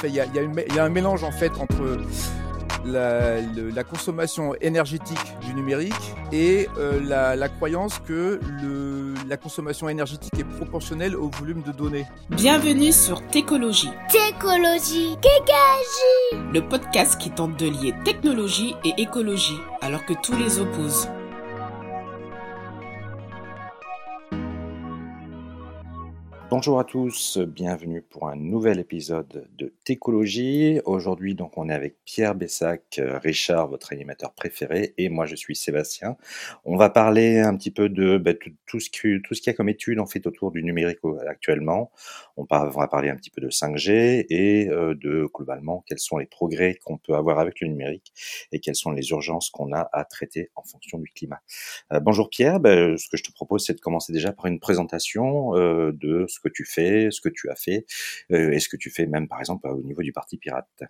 fait, il y a, y a une- il y a un mélange en fait entre la, le- la consommation énergétique du numérique et euh, la, la croyance que le, la consommation énergétique est proportionnelle au volume de données. Bienvenue sur Técologie, Técologie, Kékagie. le podcast qui tente de lier technologie et écologie alors que tous les opposent. Bonjour à tous, bienvenue pour un nouvel épisode de Técologie. Aujourd'hui, donc, on est avec Pierre Bessac, euh, Richard, votre animateur préféré, et moi, je suis Sébastien. On va parler un petit peu de bah, tout, ce qu'il y a comme études en fait autour du numérique au- actuellement. On, va parler un petit peu de 5G et euh, de globalement quels sont les progrès qu'on peut avoir avec le numérique et quelles sont les urgences qu'on a à traiter en fonction du climat. Euh, bonjour Pierre, Ben, ce que je te propose, c'est de commencer déjà par une présentation euh, de ce que tu fais, ce que tu as fait, euh, et ce que tu fais même par exemple au niveau du Parti Pirate?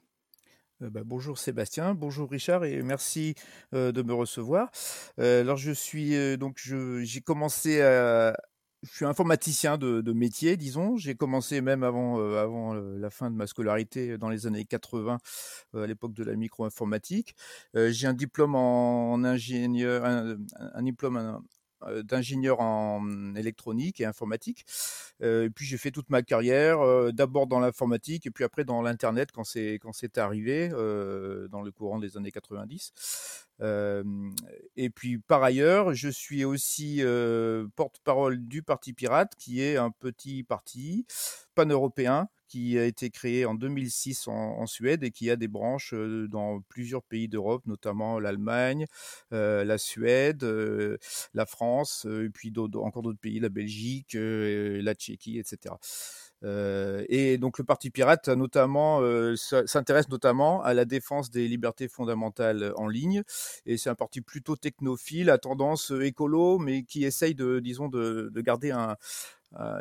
Euh, bah, bonjour Sébastien, bonjour Richard et merci euh, de me recevoir. Euh, alors je suis euh, donc j'ai commencé à je suis informaticien de, métier, disons. J'ai commencé même avant, euh, avant euh, la fin de ma scolarité dans les années 80, euh, à l'époque de la micro-informatique. Euh, j'ai un diplôme en, ingénieur, un, un diplôme euh, d'ingénieur en électronique et informatique. Euh, et puis j'ai fait toute ma carrière, euh, d'abord dans l'informatique et puis après dans l'internet quand c'est quand c'est arrivé euh, dans le courant des années 90. Euh, et puis par ailleurs, je suis aussi euh, porte-parole du Parti Pirate, qui est un petit parti pan-européen qui a été créé en 2006 en, en Suède et qui a des branches dans plusieurs pays d'Europe, notamment l'Allemagne, la Suède, la France, et puis encore d'autres pays, la Belgique, la Tchéquie, etc. Euh, et donc le Parti Pirate notamment euh, s'intéresse notamment à la défense des libertés fondamentales en ligne. Et c'est un parti plutôt technophile, à tendance euh, écolo, mais qui essaye de, disons, de, de garder un,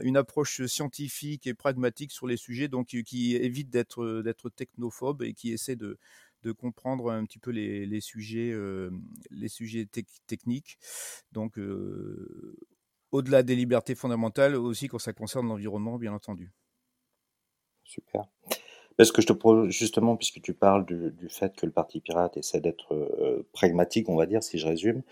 une approche scientifique et pragmatique sur les sujets, donc qui, évite d'être d'être technophobe et qui essaie de de comprendre un petit peu les, les sujets, euh, les sujets tec- techniques. Donc, euh, au-delà des libertés fondamentales, aussi quand ça concerne l'environnement, bien entendu. Super. Parce que je te propose justement, puisque tu parles du, du fait que le Parti Pirate essaie d'être euh, pragmatique, on va dire, si je résume,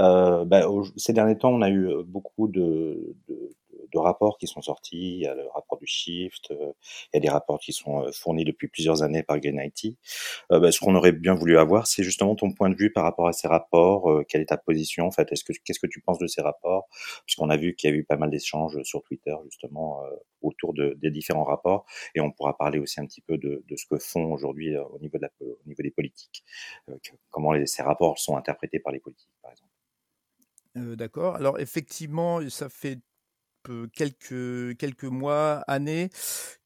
euh, bah, ces derniers temps, on a eu beaucoup de, de, de rapports qui sont sortis. Il y a le rapport du Shift, euh, il y a des rapports qui sont euh, fournis depuis plusieurs années par Green IT. Euh, bah, ce qu'on aurait bien voulu avoir, c'est justement ton point de vue par rapport à ces rapports. quelle est ta position en fait? Est-ce que qu'est-ce que tu penses de ces rapports? Puisqu'on a vu qu'il y a eu pas mal d'échanges sur Twitter justement autour de, des différents rapports, et on pourra parler aussi un petit peu de, ce que font aujourd'hui au niveau des politiques, que- comment ces rapports sont interprétés par les politiques, par exemple. D'accord. Alors effectivement, ça fait quelques, quelques mois, années,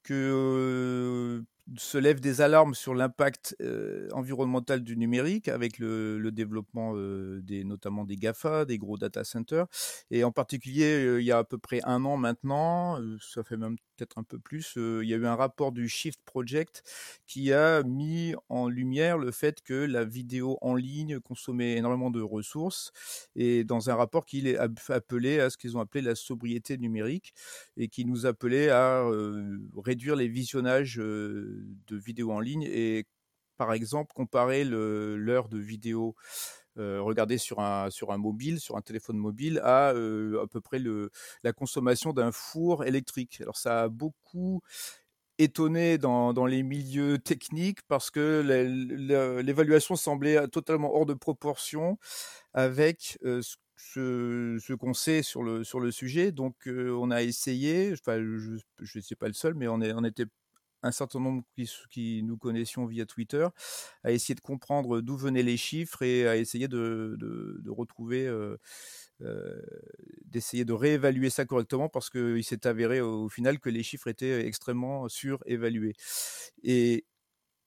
que se lèvent des alarmes sur l'impact euh, environnemental du numérique avec le, développement euh, des, notamment des GAFA, des gros data centers. Et en particulier, euh, il y a à peu près un an maintenant, ça fait même peut-être un peu plus, il y a eu un rapport du Shift Project qui a mis en lumière le fait que la vidéo en ligne consommait énormément de ressources et dans un rapport qu'il est app- appelé à ce qu'ils ont appelé la sobriété numérique et qui nous appelait à réduire les visionnages de vidéos en ligne et par exemple comparer l'heure de vidéo euh, regardée sur un, sur un mobile, sur un téléphone mobile, à euh, à peu près le, la consommation d'un four électrique. Alors ça a beaucoup étonné dans, dans les milieux techniques parce que l'évaluation semblait totalement hors de proportion avec euh, ce, ce- qu'on sait sur le, sur le sujet. Donc on a essayé, enfin je ne suis pas le seul, mais on, est, on était un certain nombre qui, qui nous connaissions via Twitter, à essayer de comprendre d'où venaient les chiffres et à essayer de, retrouver, d'essayer de réévaluer ça correctement parce qu'il s'est avéré au, au final que les chiffres étaient extrêmement surévalués. Et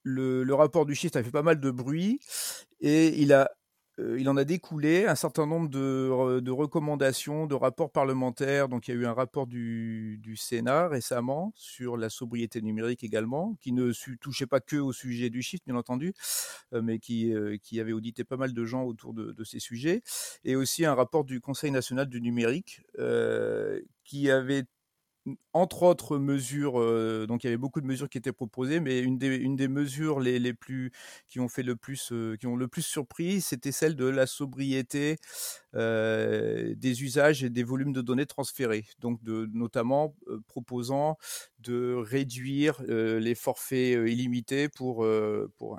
le, le rapport du chiffre a fait pas mal de bruit et il a euh, il en a découlé un certain nombre de, re- de recommandations, de rapports parlementaires. Donc, il y a eu un rapport du, Sénat récemment sur la sobriété numérique également, qui ne touchait pas que au sujet du chiffre, bien entendu, euh, mais qui, euh, qui avait audité pas mal de gens autour de, de ces sujets. Et aussi un rapport du Conseil national du numérique, qui avait entre autres mesures, euh, donc il y avait beaucoup de mesures qui étaient proposées, mais une des, mesures les, plus qui ont fait le plus, euh, qui ont le plus surpris, c'était celle de la sobriété euh, des usages et des volumes de données transférés. Donc, notamment proposant de réduire les forfaits illimités pour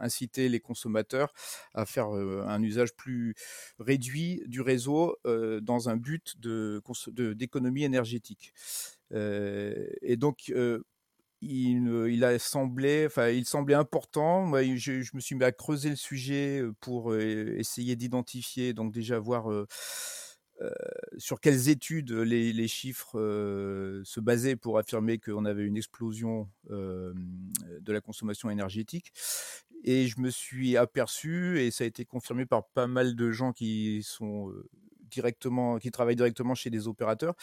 inciter les consommateurs à faire un usage plus réduit du réseau dans un but d'économie énergétique. Euh, et donc, euh, il, il, enfin, il semblait important. Moi, je, me suis mis à creuser le sujet pour essayer d'identifier, donc déjà voir euh, sur quelles études les, chiffres euh, se basaient pour affirmer qu'on avait une explosion euh, de la consommation énergétique. Et je me suis aperçu, et ça a été confirmé par pas mal de gens qui sont directement, qui travaillent directement chez des opérateurs,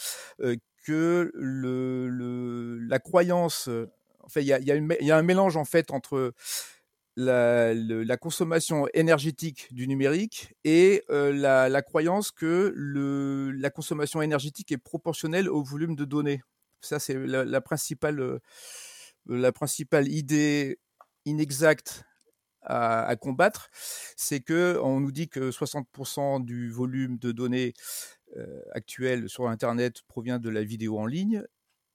que le, la croyance, en fait, il y a, un mélange en fait entre la, consommation énergétique du numérique et euh, la, croyance que le, la consommation énergétique est proportionnelle au volume de données. Ça, c'est la, principale, la principale idée inexacte à, combattre. C'est que on nous dit que 60% du volume de données euh, actuel sur Internet provient de la vidéo en ligne.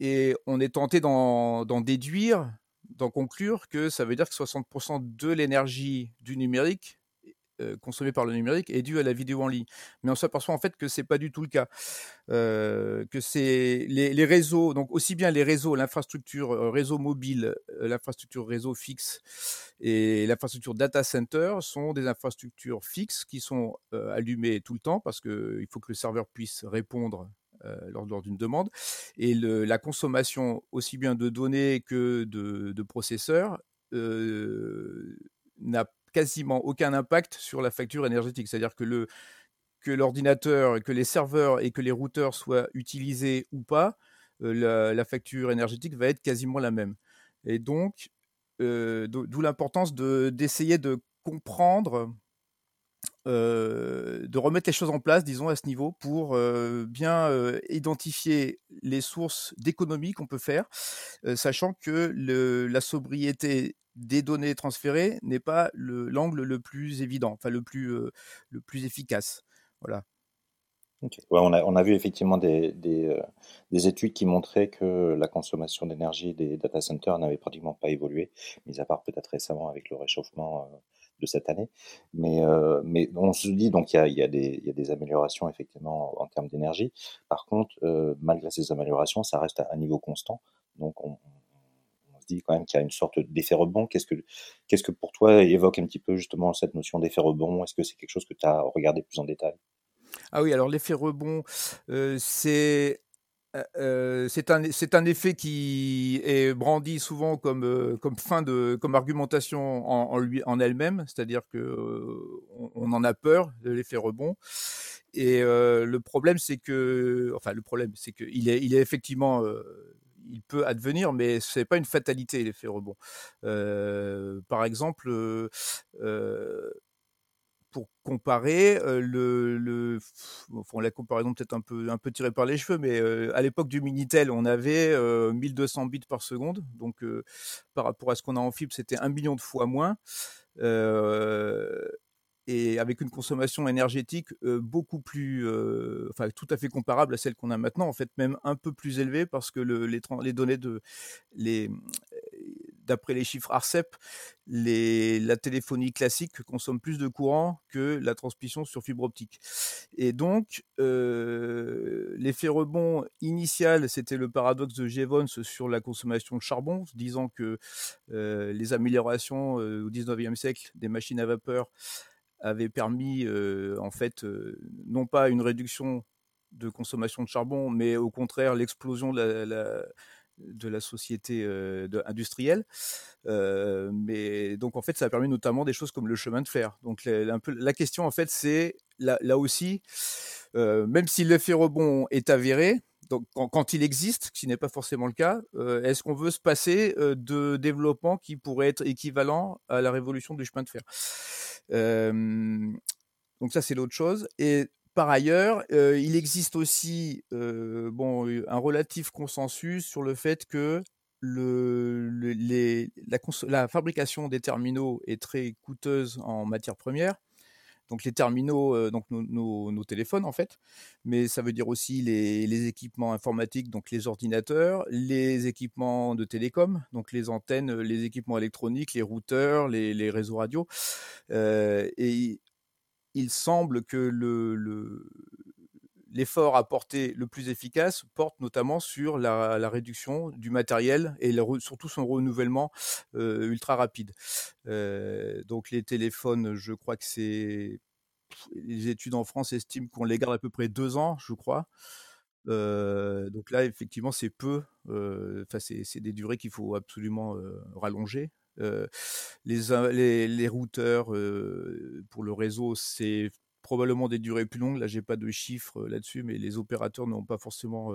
Et on est tenté d'en déduire, d'en conclure que ça veut dire que 60% de l'énergie du numérique euh, consommée par le numérique est due à la vidéo en ligne. Mais on s'aperçoit en fait que c'est pas du tout le cas. Euh, que c'est les, les, réseaux, donc aussi bien les réseaux, l'infrastructure euh, réseau mobile, euh, l'infrastructure réseau fixe et l'infrastructure data center sont des infrastructures fixes qui sont euh, allumées tout le temps parce que il faut que le serveur puisse répondre lors, lors d'une demande. Et la consommation aussi bien de données que de, processeurs n'a quasiment aucun impact sur la facture énergétique. C'est-à-dire que le que l'ordinateur, que les serveurs et que les routeurs soient utilisés ou pas, euh, la, facture énergétique va être quasiment la même. Et donc, euh, d'où l'importance d'essayer de, comprendre, euh, de remettre les choses en place, disons, à ce niveau, pour bien identifier les sources d'économie qu'on peut faire, sachant que le, la sobriété des données transférées n'est pas l'angle le, plus évident, enfin le plus, euh, le plus efficace. Voilà. On, a, on a vu effectivement des, euh, des études qui montraient que la consommation d'énergie des data centers n'avait pratiquement pas évolué, mis à part peut-être récemment avec le réchauffement euh, de cette année. Mais, mais on se dit donc il y a, y, y a des améliorations effectivement en, termes d'énergie. Par contre, malgré ces améliorations, ça reste à un niveau constant. Donc on, dit quand même qu'il y a une sorte d'effet rebond. Qu'est-ce que, qu'est-ce que pour toi évoque un petit peu justement cette notion d'effet rebond? Est-ce que c'est quelque chose que tu as regardé plus en détail? Ah oui, alors l'effet rebond, euh, c'est euh, c'est un, effet qui est brandi souvent comme, euh, comme fin de, comme argumentation en, lui, en elle-même, c'est-à-dire que euh, on, on, en a peur de l'effet rebond. Et euh, le problème, c'est que, enfin, le problème, c'est qu'il est, il est effectivement il peut advenir, mais c'est pas une fatalité l'effet rebond. Euh, par exemple, euh, pour comparer le, le la comparaison peut-être un peu un peu tirée par les cheveux, mais euh, à l'époque du Minitel, on avait 1200 bits par seconde, donc par rapport à ce qu'on a en fibre, c'était un million de fois moins. Euh, et avec une consommation énergétique beaucoup plus, enfin tout à fait comparable à celle qu'on a maintenant, en fait même un peu plus élevée parce que le, les, données de, d'après les chiffres Arcep, la téléphonie classique consomme plus de courant que la transmission sur fibre optique. Et donc l'effet rebond initial, c'était le paradoxe de Jevons sur la consommation de charbon, disant que les améliorations au 19e siècle des machines à vapeur avait permis euh, en fait euh, non pas une réduction de consommation de charbon, mais au contraire l'explosion de la, de la société euh, industrielle. Mais donc en fait, ça a permis notamment des choses comme le chemin de fer. Donc la, un peu, la question en fait, c'est là, là, aussi, même si l'effet rebond est avéré, donc quand, il existe, ce qui n'est pas forcément le cas, est-ce qu'on veut se passer de développement qui pourrait être équivalent à la révolution du chemin de fer? Donc ça, c'est l'autre chose. Et par ailleurs, il existe aussi un relatif consensus sur le fait que la, la, fabrication des terminaux est très coûteuse en matière première donc les terminaux, euh, donc nos, téléphones en fait, mais ça veut dire aussi les, équipements informatiques, donc les ordinateurs, les équipements de télécom, donc les antennes, les équipements électroniques, les routeurs, les, réseaux radio. Euh, et il semble que le, l'effort apporté le plus efficace porte notamment sur la, réduction du matériel et surtout son renouvellement ultra rapide. Donc les téléphones, je crois que c'est les études en France estiment qu'on les garde à peu près deux ans, je crois. Donc là, effectivement, c'est peu. Enfin, c'est des durées qu'il faut absolument rallonger. les, routeurs pour le réseau, c'est probablement des durées plus longues. Là, j'ai pas de chiffres là-dessus, mais les opérateurs n'ont pas forcément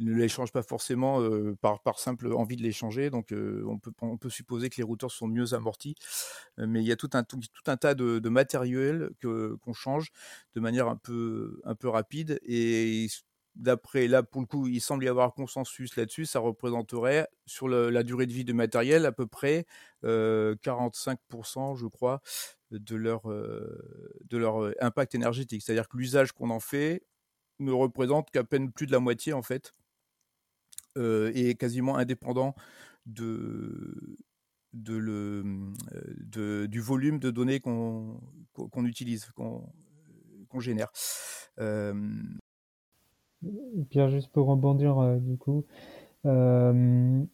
ne les change pas forcément par, par simple envie de les changer. Donc on, peut, on peut supposer que les routeurs sont mieux amortis. mais il y a tout un, tout, un tas de, de matériel qu'on change de manière un peu, un peu rapide. Et d'après là, pour le coup, il semble y avoir consensus là-dessus. Ça représenterait sur la durée de vie du matériel à peu près 45%, je crois, de leur, de leur impact énergétique. C'est-à-dire que l'usage qu'on en fait ne représente qu'à peine plus de la moitié en fait est quasiment indépendant de, de de, du volume de données qu'on utilise, qu'on génère. Pierre, juste pour rebondir du coup, peut-être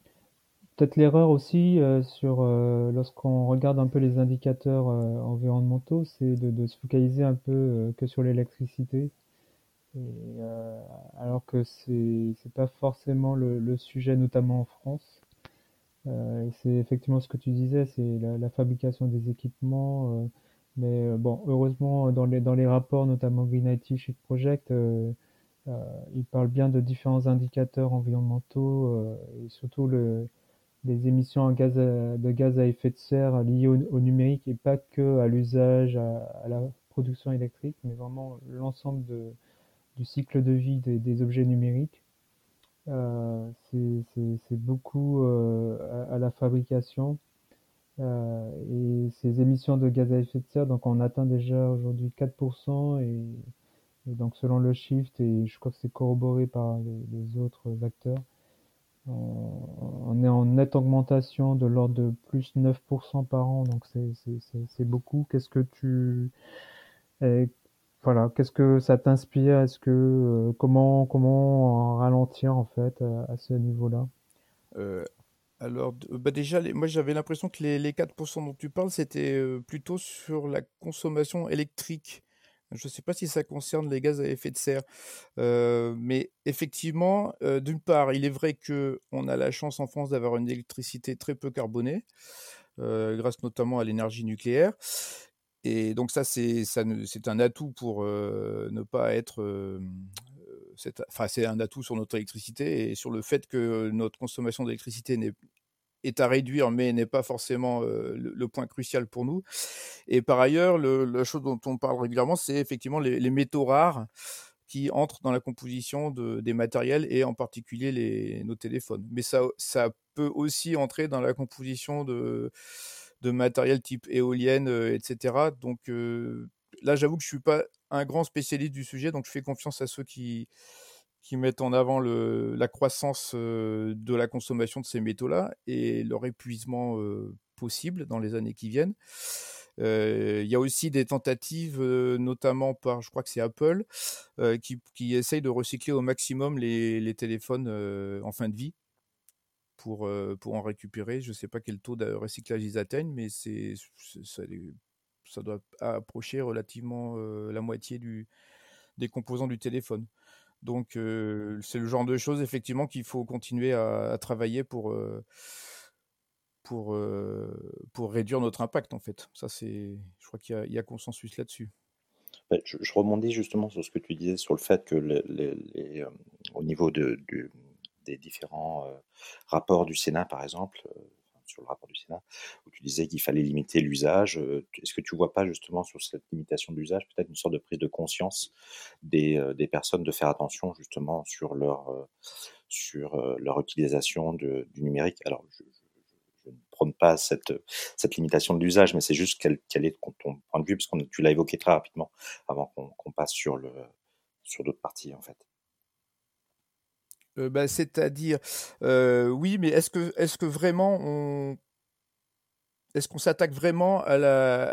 l'erreur aussi sur lorsqu'on regarde un peu les indicateurs environnementaux, c'est de, se focaliser un peu que sur l'électricité. Euh, alors que c'est pas forcément le, sujet, notamment en France. Euh, c'est effectivement ce que tu disais, c'est la, fabrication des équipements. Euh, mais euh, bon, heureusement, dans les rapports, notamment Green IT Project, euh, ils parlent bien de différents indicateurs environnementaux et surtout le les émissions de gaz à effet de serre liées au, numérique et pas que à l'usage, à, la production électrique, mais vraiment l'ensemble du cycle de vie des, des objets numériques. Euh, c'est beaucoup euh, à, à, la fabrication euh, et ces émissions de gaz à effet de serre, donc on atteint déjà aujourd'hui 4% et, et, donc selon le shift et je crois que c'est corroboré par les, autres acteurs, on, est en nette augmentation de l'ordre de plus 9% par an, donc c'est beaucoup. Qu'est-ce que tu voilà, qu'est-ce que ça t'inspire? Est-ce que euh, comment comment ralentir en fait à, ce niveau-là? Euh, Alors, bah déjà, les, moi j'avais l'impression que les, les 4% dont tu parles, c'était euh, plutôt sur la consommation électrique. Je ne sais pas si ça concerne les gaz à effet de serre, euh, mais effectivement, euh, d'une part, il est vrai que on a la chance en France d'avoir une électricité très peu carbonée, euh, grâce notamment à l'énergie nucléaire. Et donc ça, c'est un atout pour ne pas être... Enfin, c'est un atout sur notre électricité et sur le fait que notre consommation d'électricité est à réduire, mais n'est pas forcément euh, le, point crucial pour nous. Et par ailleurs, le, la chose dont on parle régulièrement, c'est effectivement les, les, métaux rares qui entrent dans la composition de, des matériels et en particulier les, nos téléphones. Mais ça, ça peut aussi entrer dans la composition de de matériel type éolienne, euh, etc. Donc euh, là, j'avoue que je suis pas un grand spécialiste du sujet, donc je fais confiance à ceux qui, qui mettent en avant la croissance euh, de la consommation de ces métaux-là et leur épuisement possible dans les années qui viennent. Il euh, y a aussi des tentatives, euh, notamment par, je crois que c'est Apple, euh, qui, qui essaye de recycler au maximum les, téléphones en fin de vie pour, euh, pour en récupérer. Je ne sais pas quel taux de recyclage ils atteignent, mais c'est, ça, doit approcher relativement euh, la moitié des composants du téléphone. Donc c'est le genre de choses effectivement qu'il faut continuer à, travailler pour, pour, pour réduire notre impact en fait. Ça c'est, je crois qu'il y, a consensus là-dessus. Je, je, rebondis justement sur ce que tu disais sur le fait que au niveau de, des différents rapports du Sénat, par exemple, sur le rapport du Sénat, où tu disais qu'il fallait limiter l'usage. Est-ce que tu vois pas justement sur cette limitation de l'usage peut-être une sorte de prise de conscience des, des personnes de faire attention justement sur leur, sur leur utilisation du numérique? Alors, je, ne prône pas cette, cette limitation de l'usage, mais c'est juste quel, quel, est ton point de vue, puisque tu l'as évoqué très rapidement avant qu'on passe sur, sur d'autres parties en fait. Euh, bah, C'est-à-dire, euh, oui, mais est-ce que, est que vraiment on. Est-ce qu'on s'attaque vraiment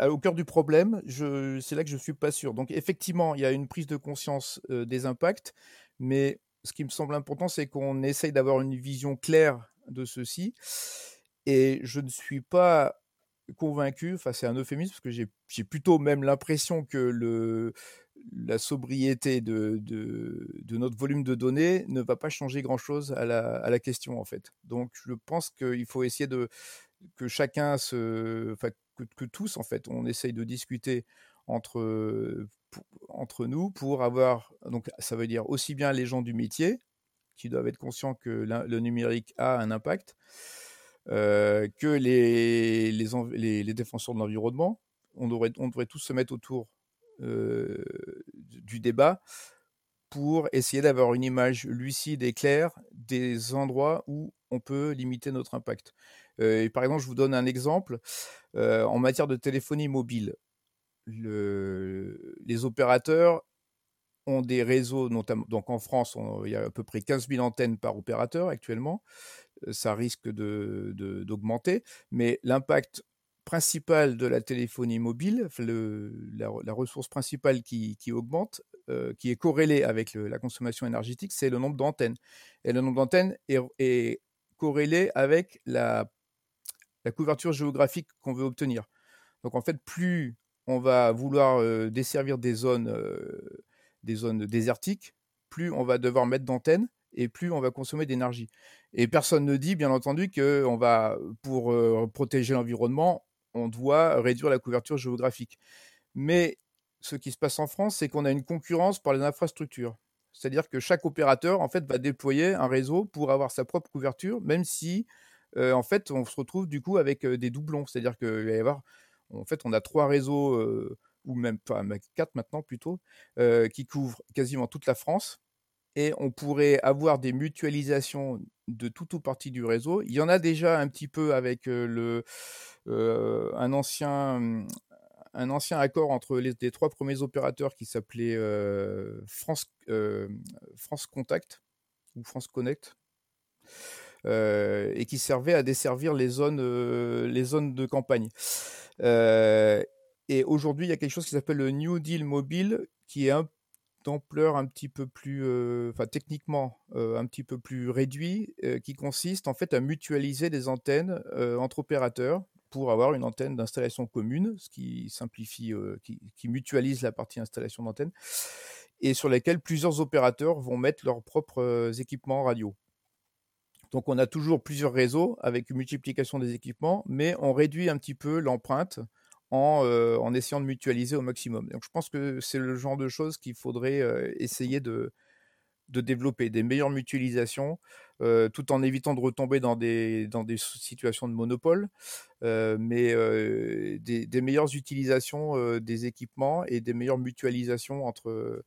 au cœur du problème? C'est là que je ne suis pas sûr. Donc, effectivement, il y a une prise de conscience euh, des impacts, mais ce qui me semble important, c'est qu'on essaye d'avoir une vision claire de ceci. Et je ne suis pas convaincu, enfin c'est un euphémisme, parce que j'ai plutôt même l'impression que le, la sobriété de, notre volume de données ne va pas changer grand-chose à la, à la, question en fait. Donc je pense qu'il faut essayer de que chacun se, enfin que, tous en fait, on essaye de discuter entre nous pour avoir donc ça veut dire aussi bien les gens du métier qui doivent être conscients que le numérique a un impact, euh, que les, défenseurs de l'environnement. On devrait, tous se mettre autour du débat pour essayer d'avoir une image lucide et claire des endroits où on peut limiter notre impact. Euh, par exemple, je vous donne un exemple. en matière de téléphonie mobile, le, les opérateurs ont des réseaux, notamment, donc en France, il y a à peu près 15 000 antennes par opérateur actuellement ça risque d'augmenter. De, mais l'impact principal de la téléphonie mobile, le, la, ressource principale qui, augmente, euh, qui est corrélée avec la consommation énergétique, c'est le nombre d'antennes. Et le nombre d'antennes est, corrélé avec la, couverture géographique qu'on veut obtenir. Donc en fait, plus on va vouloir euh, desservir des zones, euh, des zones désertiques, plus on va devoir mettre d'antennes et plus on va consommer d'énergie. Et personne ne dit, bien entendu, que on va, pour protéger l'environnement, on doit réduire la couverture géographique. Mais ce qui se passe en France, c'est qu'on a une concurrence par les infrastructures. C'est-à-dire que chaque opérateur, en fait, va déployer un réseau pour avoir sa propre couverture, même si, euh, en fait, on se retrouve du coup avec euh, des doublons. C'est-à-dire qu'il va y avoir, en fait, on a trois réseaux, ou même pas, quatre maintenant plutôt, qui couvrent quasiment toute la France et on pourrait avoir des mutualisations de tout ou partie du réseau. Il y en a déjà un petit peu avec le, un, ancien, un ancien accord entre les, trois premiers opérateurs qui s'appelait France, France Contact ou France Connect. et qui servait à desservir les zones, les zones de campagne. et aujourd'hui, il y a quelque chose qui s'appelle le New Deal mobile, qui est un d'ampleur un petit peu plus, euh, enfin techniquement euh, un petit peu plus réduit, euh, qui consiste en fait à mutualiser des antennes entre opérateurs pour avoir une antenne d'installation commune, ce qui simplifie, qui, qui, mutualise la partie installation d'antenne, et sur laquelle plusieurs opérateurs vont mettre leurs propres équipements radio. Donc on a toujours plusieurs réseaux avec une multiplication des équipements, mais on réduit un petit peu l'empreinte euh, en, essayant de mutualiser au maximum. Donc je pense que c'est le genre de choses qu'il faudrait euh, essayer de, développer, des meilleures mutualisations, euh, tout en évitant de retomber dans des, situations de monopole, mais des, meilleures utilisations des équipements et des meilleures mutualisations entre,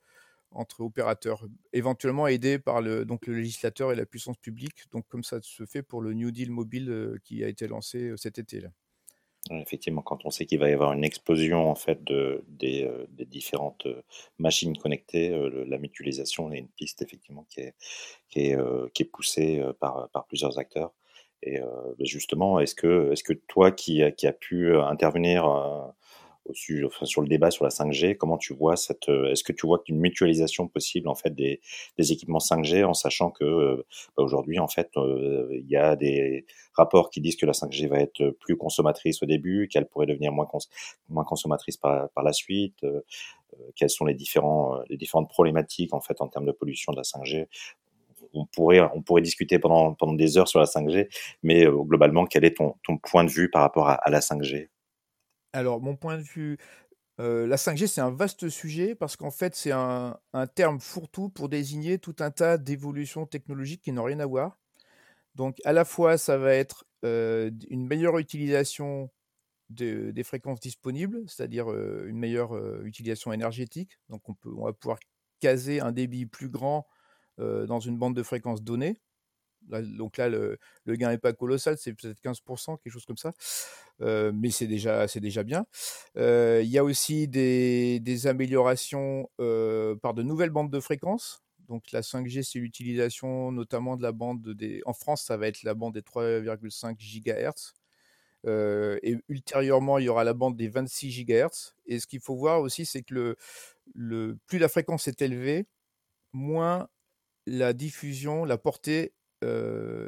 entre opérateurs, éventuellement aidés par le, donc le législateur et la puissance publique, donc comme ça se fait pour le New Deal mobile qui a été lancé cet été. Là. Effectivement, quand on sait qu'il va y avoir une explosion en fait de, des, euh, des différentes euh, machines connectées, euh, la mutualisation est une piste effectivement qui est, qui est, qui est poussée par, par plusieurs acteurs. Et ben, justement, est-ce que, est-ce que toi qui, qui as pu intervenir sur le débat sur la 5G, comment tu vois cette, euh, est-ce que tu vois une mutualisation possible en fait des, équipements 5G en sachant que euh, bah, aujourd'hui en fait euh, il y a des rapports qui disent que la 5G va être plus consommatrice au début, qu'elle pourrait devenir moins, cons moins consommatrice par, la suite, quelles sont les différentes problématiques en fait en termes de pollution de la 5G on pourrait, discuter pendant, des heures sur la 5G, mais globalement, quel est ton, point de vue par rapport à la 5G alors, mon point de vue, la 5G, c'est un vaste sujet parce qu'en fait, c'est un, terme fourre-tout pour désigner tout un tas d'évolutions technologiques qui n'ont rien à voir. Donc, à la fois, ça va être une meilleure utilisation des fréquences disponibles, c'est-à-dire une meilleure utilisation énergétique. Donc on, peut, on va pouvoir caser un débit plus grand dans une bande de fréquences donnée. Donc là, le, gain n'est pas colossal, c'est peut-être 15%, quelque chose comme ça. mais c'est déjà, déjà bien. Il y a aussi des, améliorations par de nouvelles bandes de fréquences. Donc la 5G, c'est l'utilisation notamment de la bande des... En France, ça va être la bande des 3,5 GHz. et ultérieurement, il y aura la bande des 26 GHz. Et ce qu'il faut voir aussi, c'est que le, plus la fréquence est élevée, moins la diffusion, la portée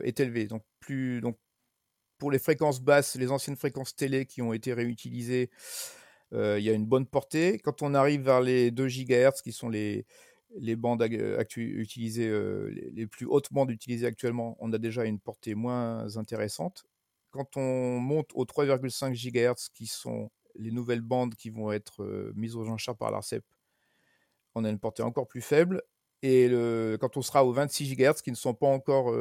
est élevée. Donc, plus, donc, pour les fréquences basses, les anciennes fréquences télé qui ont été réutilisées, il y a une bonne portée. Quand on arrive vers les 2 GHz, qui sont les, les bandes utilisées, les, plus hautes bandes utilisées actuellement, on a déjà une portée moins intéressante. Quand on monte aux 3,5 GHz, qui sont les nouvelles bandes qui vont être mises aux enchères par l'ARCEP, on a une portée encore plus faible. Et quand on sera aux 26 GHz, qui ne sont pas encore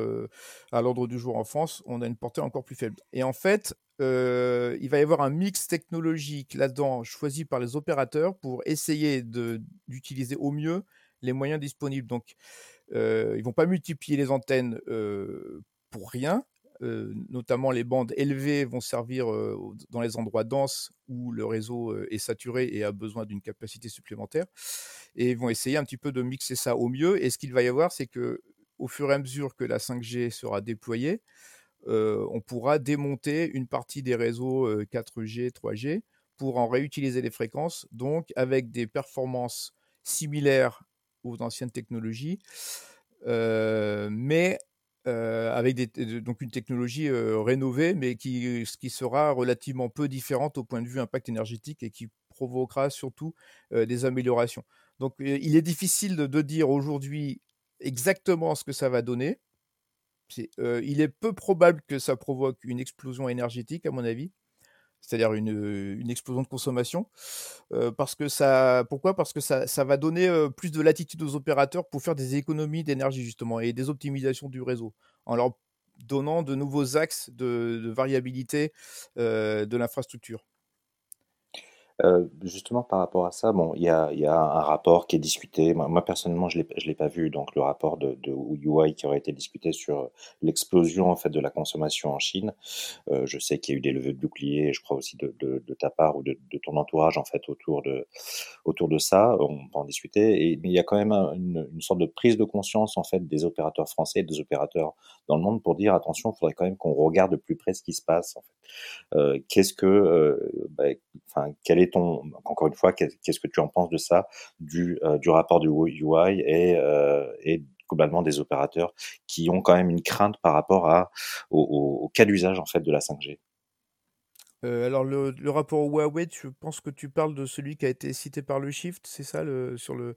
à l'ordre du jour en France, on a une portée encore plus faible. Et en fait, il va y avoir un mix technologique là-dedans choisi par les opérateurs pour essayer d'utiliser au mieux les moyens disponibles. Donc, euh, ils vont pas multiplier les antennes pour rien. Notamment les bandes élevées vont servir dans les endroits denses où le réseau est saturé et a besoin d'une capacité supplémentaire. Et ils vont essayer un petit peu de mixer ça au mieux. Et ce qu'il va y avoir, c'est que au fur et à mesure que la 5G sera déployée, on pourra démonter une partie des réseaux 4G, 3G pour en réutiliser les fréquences, donc avec des performances similaires aux anciennes technologies, mais avec des, donc une technologie rénovée, mais qui, qui sera relativement peu différente au point de vue impact énergétique et qui provoquera surtout des améliorations. Donc il est difficile de dire aujourd'hui exactement ce que ça va donner. il est peu probable que ça provoque une explosion énergétique, à mon avis c'est-à-dire une, une, explosion de consommation. Parce que ça, pourquoi? Parce que ça, va donner plus de latitude aux opérateurs pour faire des économies d'énergie justement et des optimisations du réseau, en leur donnant de nouveaux axes de, variabilité de l'infrastructure. Euh, justement, par rapport à ça, bon, il y a, y a un rapport qui est discuté. Moi, personnellement, je je l'ai pas vu. Donc, le rapport de, de UI qui aurait été discuté sur l'explosion en fait de la consommation en Chine. Euh, je sais qu'il y a eu des levées de boucliers, je crois aussi de, ta part ou de, ton entourage en fait autour de autour de ça. On va en discuter. Mais il y a quand même une, sorte de prise de conscience en fait des opérateurs français et des opérateurs dans le monde pour dire attention, il faudrait quand même qu'on regarde de plus près ce qui se passe. En fait. euh, qu'est-ce que, bah, quel est encore une fois, qu'est-ce que tu en penses de ça, du, euh, rapport du UI et, euh, et globalement des opérateurs qui ont quand même une crainte par rapport au, cas d'usage en fait de la 5G euh, alors le, rapport Huawei, je pense que tu parles de celui qui a été cité par le Shift, c'est ça le, sur le,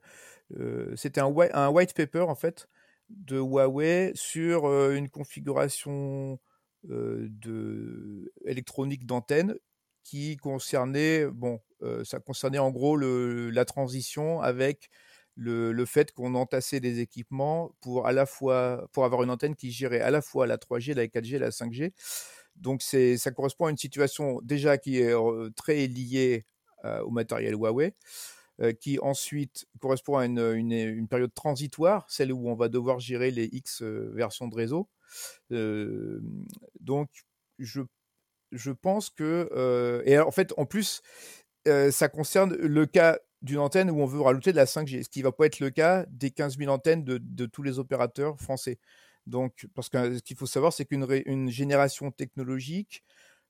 c'était un, un, white paper en fait de Huawei sur une configuration de électronique d'antenne qui concernait, bon, euh, ça concernait en gros le, la transition avec le, le fait qu'on entassait des équipements pour à la fois pour avoir une antenne qui gérait à la fois la 3G, la 4G, la 5G. Donc ça correspond à une situation déjà qui est euh, très liée euh, au matériel Huawei, qui ensuite correspond à une, une, une, période transitoire, celle où on va devoir gérer les X versions de réseau. donc je je pense que euh, et en fait en plus euh, ça concerne le cas d'une antenne où on veut rajouter de la 5G, ce qui va pas être le cas des 15 000 antennes de, tous les opérateurs français. Donc parce que ce qu'il faut savoir c'est qu'une une génération technologique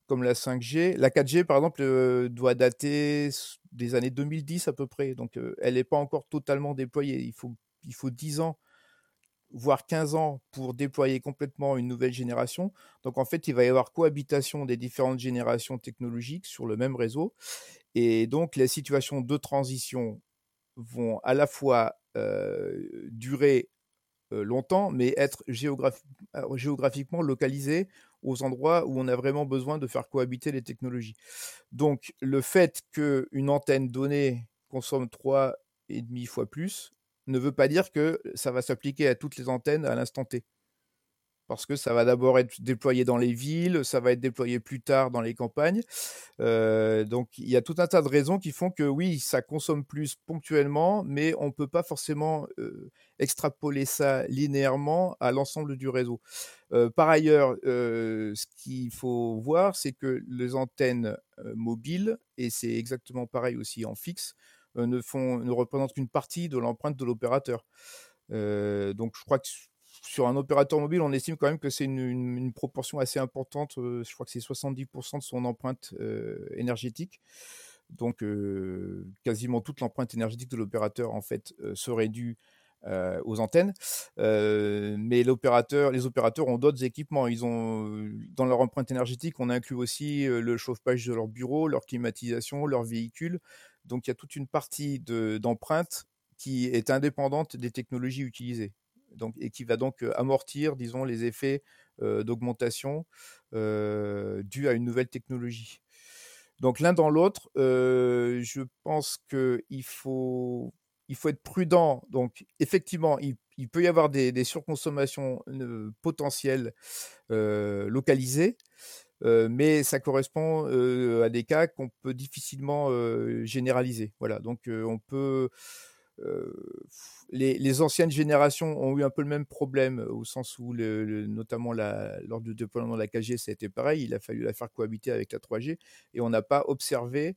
comme la 5G, la 4G par exemple euh, doit dater des années 2010 à peu près, donc elle n'est pas encore totalement déployée. Il faut il faut 10 ans voire 15 ans pour déployer complètement une nouvelle génération. Donc en fait, il va y avoir cohabitation des différentes générations technologiques sur le même réseau. Et donc les situations de transition vont à la fois euh, durer euh, longtemps, mais être euh, géographiquement localisées aux endroits où on a vraiment besoin de faire cohabiter les technologies. Donc le fait qu'une antenne donnée consomme trois et demi fois plus ne veut pas dire que ça va s'appliquer à toutes les antennes à l'instant T. parce que ça va d'abord être déployé dans les villes, ça va être déployé plus tard dans les campagnes. Euh, donc il y a tout un tas de raisons qui font que oui, ça consomme plus ponctuellement, mais on ne peut pas forcément euh, extrapoler ça linéairement à l'ensemble du réseau. Euh, par ailleurs, ce qu'il faut voir, c'est que les antennes mobiles, et c'est exactement pareil aussi en fixe, ne, font, ne représentent qu'une partie de l'empreinte de l'opérateur. donc je crois que sur un opérateur mobile, on estime quand même que c'est une, proportion assez importante. Euh, je crois que c'est 70% de son empreinte euh, énergétique. Donc, euh, quasiment toute l'empreinte énergétique de l'opérateur, en fait, serait due aux antennes. mais les opérateurs ont d'autres équipements. Ils ont, dans leur empreinte énergétique, on inclut aussi le chauffage de leur bureau, leur climatisation, leur véhicule. Donc, il y a toute une partie d'empreinte qui est indépendante des technologies utilisées donc, et qui va donc amortir, disons, les effets d'augmentation dus à une nouvelle technologie. Donc l'un dans l'autre, je pense qu'il faut, il faut être prudent. Donc effectivement, il, peut y avoir des, surconsommations potentielles localisées, mais ça correspond à des cas qu'on peut difficilement généraliser. Voilà, donc on peut les, anciennes générations ont eu un peu le même problème au sens où, notamment lors du déploiement de la 4G, ça a été pareil. Il a fallu la faire cohabiter avec la 3G et on n'a pas observé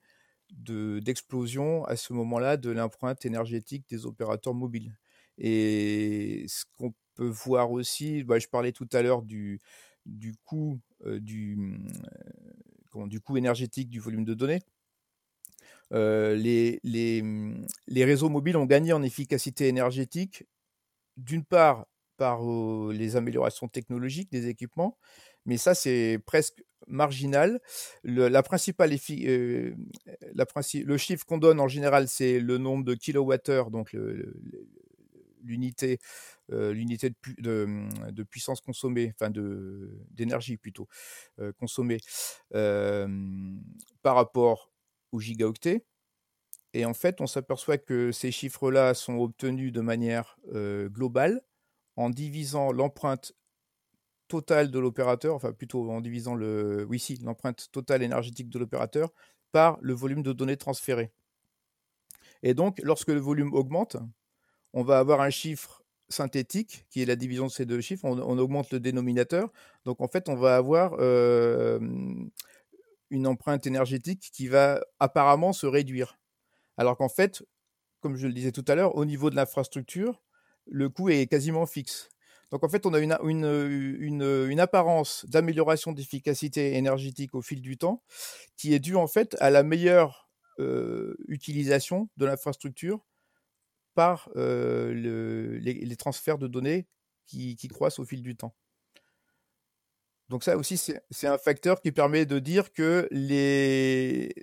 d'explosion à ce moment-là de l'empreinte énergétique des opérateurs mobiles. Et ce qu'on peut voir aussi, bah, je parlais tout à l'heure du coût du, du coût énergétique du volume de données. Euh, les, les, les, réseaux mobiles ont gagné en efficacité énergétique, d'une part par les améliorations technologiques des équipements, mais ça c'est presque marginal. Le, la principale euh, la le chiffre qu'on donne en général, c'est le nombre de kilowattheures, donc euh, l'unité de, mmh, de, puissance consommée, enfin d'énergie plutôt consommée par rapport gigaoctets. Et en fait, on s'aperçoit que ces chiffres-là sont obtenus de manière globale en divisant l'empreinte totale de l'opérateur, enfin plutôt en divisant le, oui, si, l'empreinte totale énergétique de l'opérateur par le volume de données transférées. Et donc, lorsque le volume augmente, on va avoir un chiffre synthétique qui est la division de ces deux chiffres. On, augmente le dénominateur. Donc, en fait, on va avoir une empreinte énergétique qui va apparemment se réduire. Alors qu'en fait, comme je le disais tout à l'heure, au niveau de l'infrastructure, le coût est quasiment fixe. Donc en fait, on a une, apparence d'amélioration d'efficacité énergétique au fil du temps qui est due en fait à la meilleure utilisation de l'infrastructure par euh, les, transferts de données qui croissent au fil du temps. Donc ça aussi, c'est un facteur qui permet de dire que les,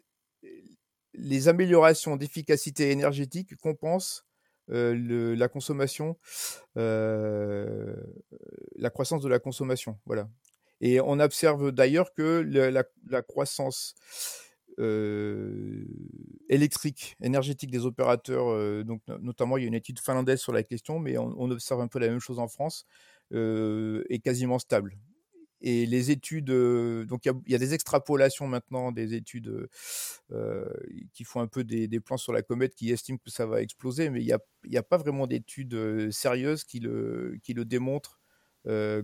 améliorations d'efficacité énergétique compensent euh, la consommation, euh, la croissance de la consommation. Voilà. Et on observe d'ailleurs que la, croissance euh, électrique, énergétique des opérateurs, donc notamment il y a une étude finlandaise sur la question, mais on, observe un peu la même chose en France, est quasiment stable et les études, donc il y, a des extrapolations maintenant, des études qui font un peu des, plans sur la comète qui estiment que ça va exploser, mais il n'y a, pas vraiment d'études sérieuses qui le démontrent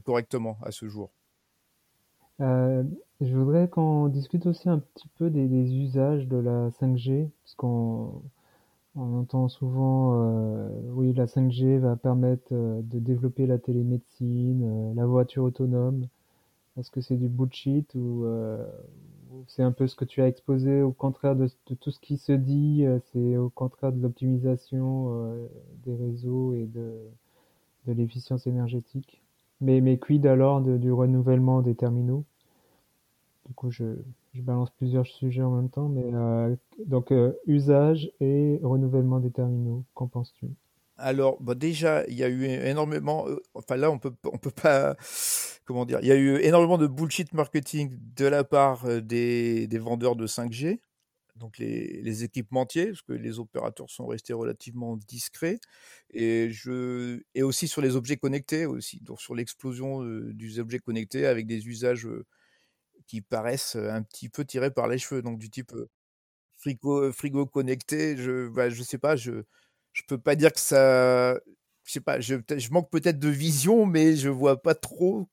correctement à ce jour. Je voudrais qu'on discute aussi un petit peu des, usages de la 5G, parce qu'on on entend souvent, oui, la 5G va permettre de développer la télémédecine, la voiture autonome. Est-ce que c'est du bullshit euh, ou, c'est un peu ce que tu as exposé au contraire de, tout ce qui se dit, euh, c'est au contraire de l'optimisation euh, des réseaux et de, de l'efficience énergétique? Mais, mais quid alors du renouvellement des terminaux? Du coup, je, balance plusieurs sujets en même temps, mais donc usage et renouvellement des terminaux, qu'en penses-tu? Alors, bah, déjà, il y a eu énormément. Euh, enfin, là, on peut, on peut pas. Comment dire Il y a eu énormément de bullshit marketing de la part euh, des, des vendeurs de 5G. donc les, les, équipementiers, parce que les opérateurs sont restés relativement discrets, et, je, et aussi sur les objets connectés, aussi, donc sur l'explosion des objets connectés avec des usages qui paraissent un petit peu tirés par les cheveux, donc du type frigo, frigo connecté, je bah, je sais pas, je je peux pas dire que ça, je sais pas, je, je manque peut-être de vision, mais je vois pas trop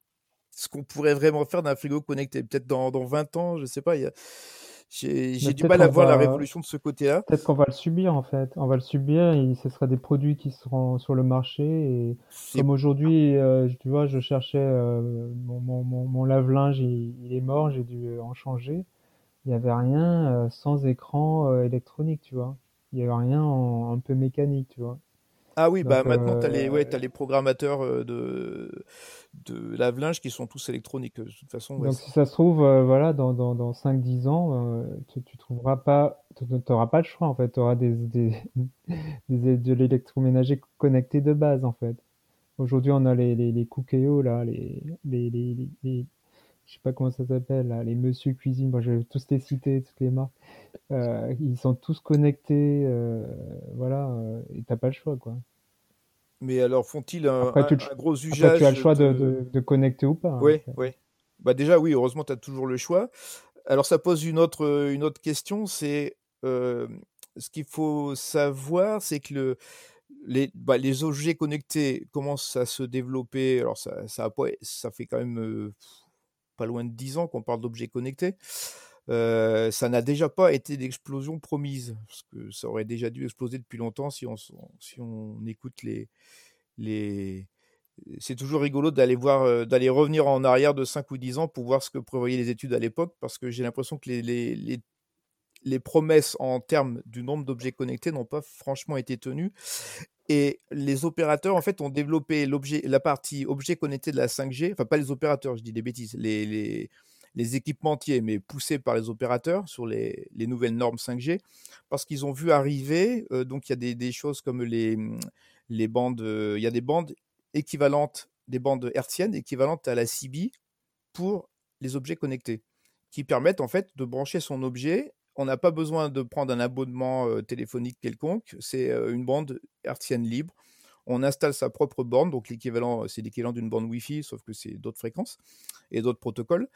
ce qu'on pourrait vraiment faire d'un frigo connecté. Peut-être dans, dans 20 ans, je sais pas, j'ai du mal à voir la révolution de ce côté-là. Peut-être qu'on va le subir en fait. On va le subir et ce sera des produits qui seront sur le marché. Et comme aujourd'hui, euh, tu vois, je cherchais euh, mon, mon, mon lave-linge, il, il, est mort, j'ai dû en changer. Il n'y avait rien euh, sans écran électronique, tu vois. Il n'y avait rien en, un peu mécanique, tu vois. Ah oui, bah maintenant, tu as, les, ouais, as les programmateurs de, de lave-linge qui sont tous électroniques. De toute façon, Donc, si ça se trouve, voilà, dans, dans, dans 5-10 ans, tu, tu trouveras pas, tu n'auras pas le choix, en fait. Tu auras des, des, des, de l'électroménager connecté de base, en fait. Aujourd'hui, on a les, les, les Cookéo, là, les, les, les, je sais pas comment ça s'appelle, là, les Monsieur Cuisine, bon, je vais tous les citer, toutes les marques. Euh, ils sont tous connectés, euh, voilà, euh, et t'as pas le choix, quoi. Mais alors, font-ils un, gros usage Après, tu as le choix de, de, connecter ou pas. Oui, hein, oui. Bah déjà, oui, heureusement, tu as toujours le choix. Alors, ça pose une autre, une autre question, c'est ce qu'il faut savoir, c'est que le, les, bah, les objets connectés commencent à se développer. Alors, ça, ça, ça fait quand même pas loin de 10 ans qu'on parle d'objets connectés. Euh, ça n'a déjà pas été l'explosion promise, parce que ça aurait déjà dû exploser depuis longtemps si on, écoute les. C'est toujours rigolo d'aller euh, revenir en arrière de 5 ou 10 ans pour voir ce que prévoyaient les études à l'époque, parce que j'ai l'impression que les, promesses en termes du nombre d'objets connectés n'ont pas franchement été tenues. Et les opérateurs, en fait, ont développé l'objet, la partie objet connecté de la 5G, enfin pas les opérateurs, je dis des bêtises, les, équipementiers, mais poussés par les opérateurs sur les, les nouvelles normes 5G, parce qu'ils ont vu arriver, euh, donc il y a des, choses comme les, les bandes, euh, il y a des bandes équivalentes, des bandes hertziennes équivalentes à la CB pour les objets connectés, qui permettent en fait de brancher son objet on n'a pas besoin de prendre un abonnement téléphonique quelconque, c'est une bande hertzienne libre. On installe sa propre borne, donc l'équivalent, c'est l'équivalent d'une bande Wi-Fi, sauf que c'est d'autres fréquences et d'autres protocoles.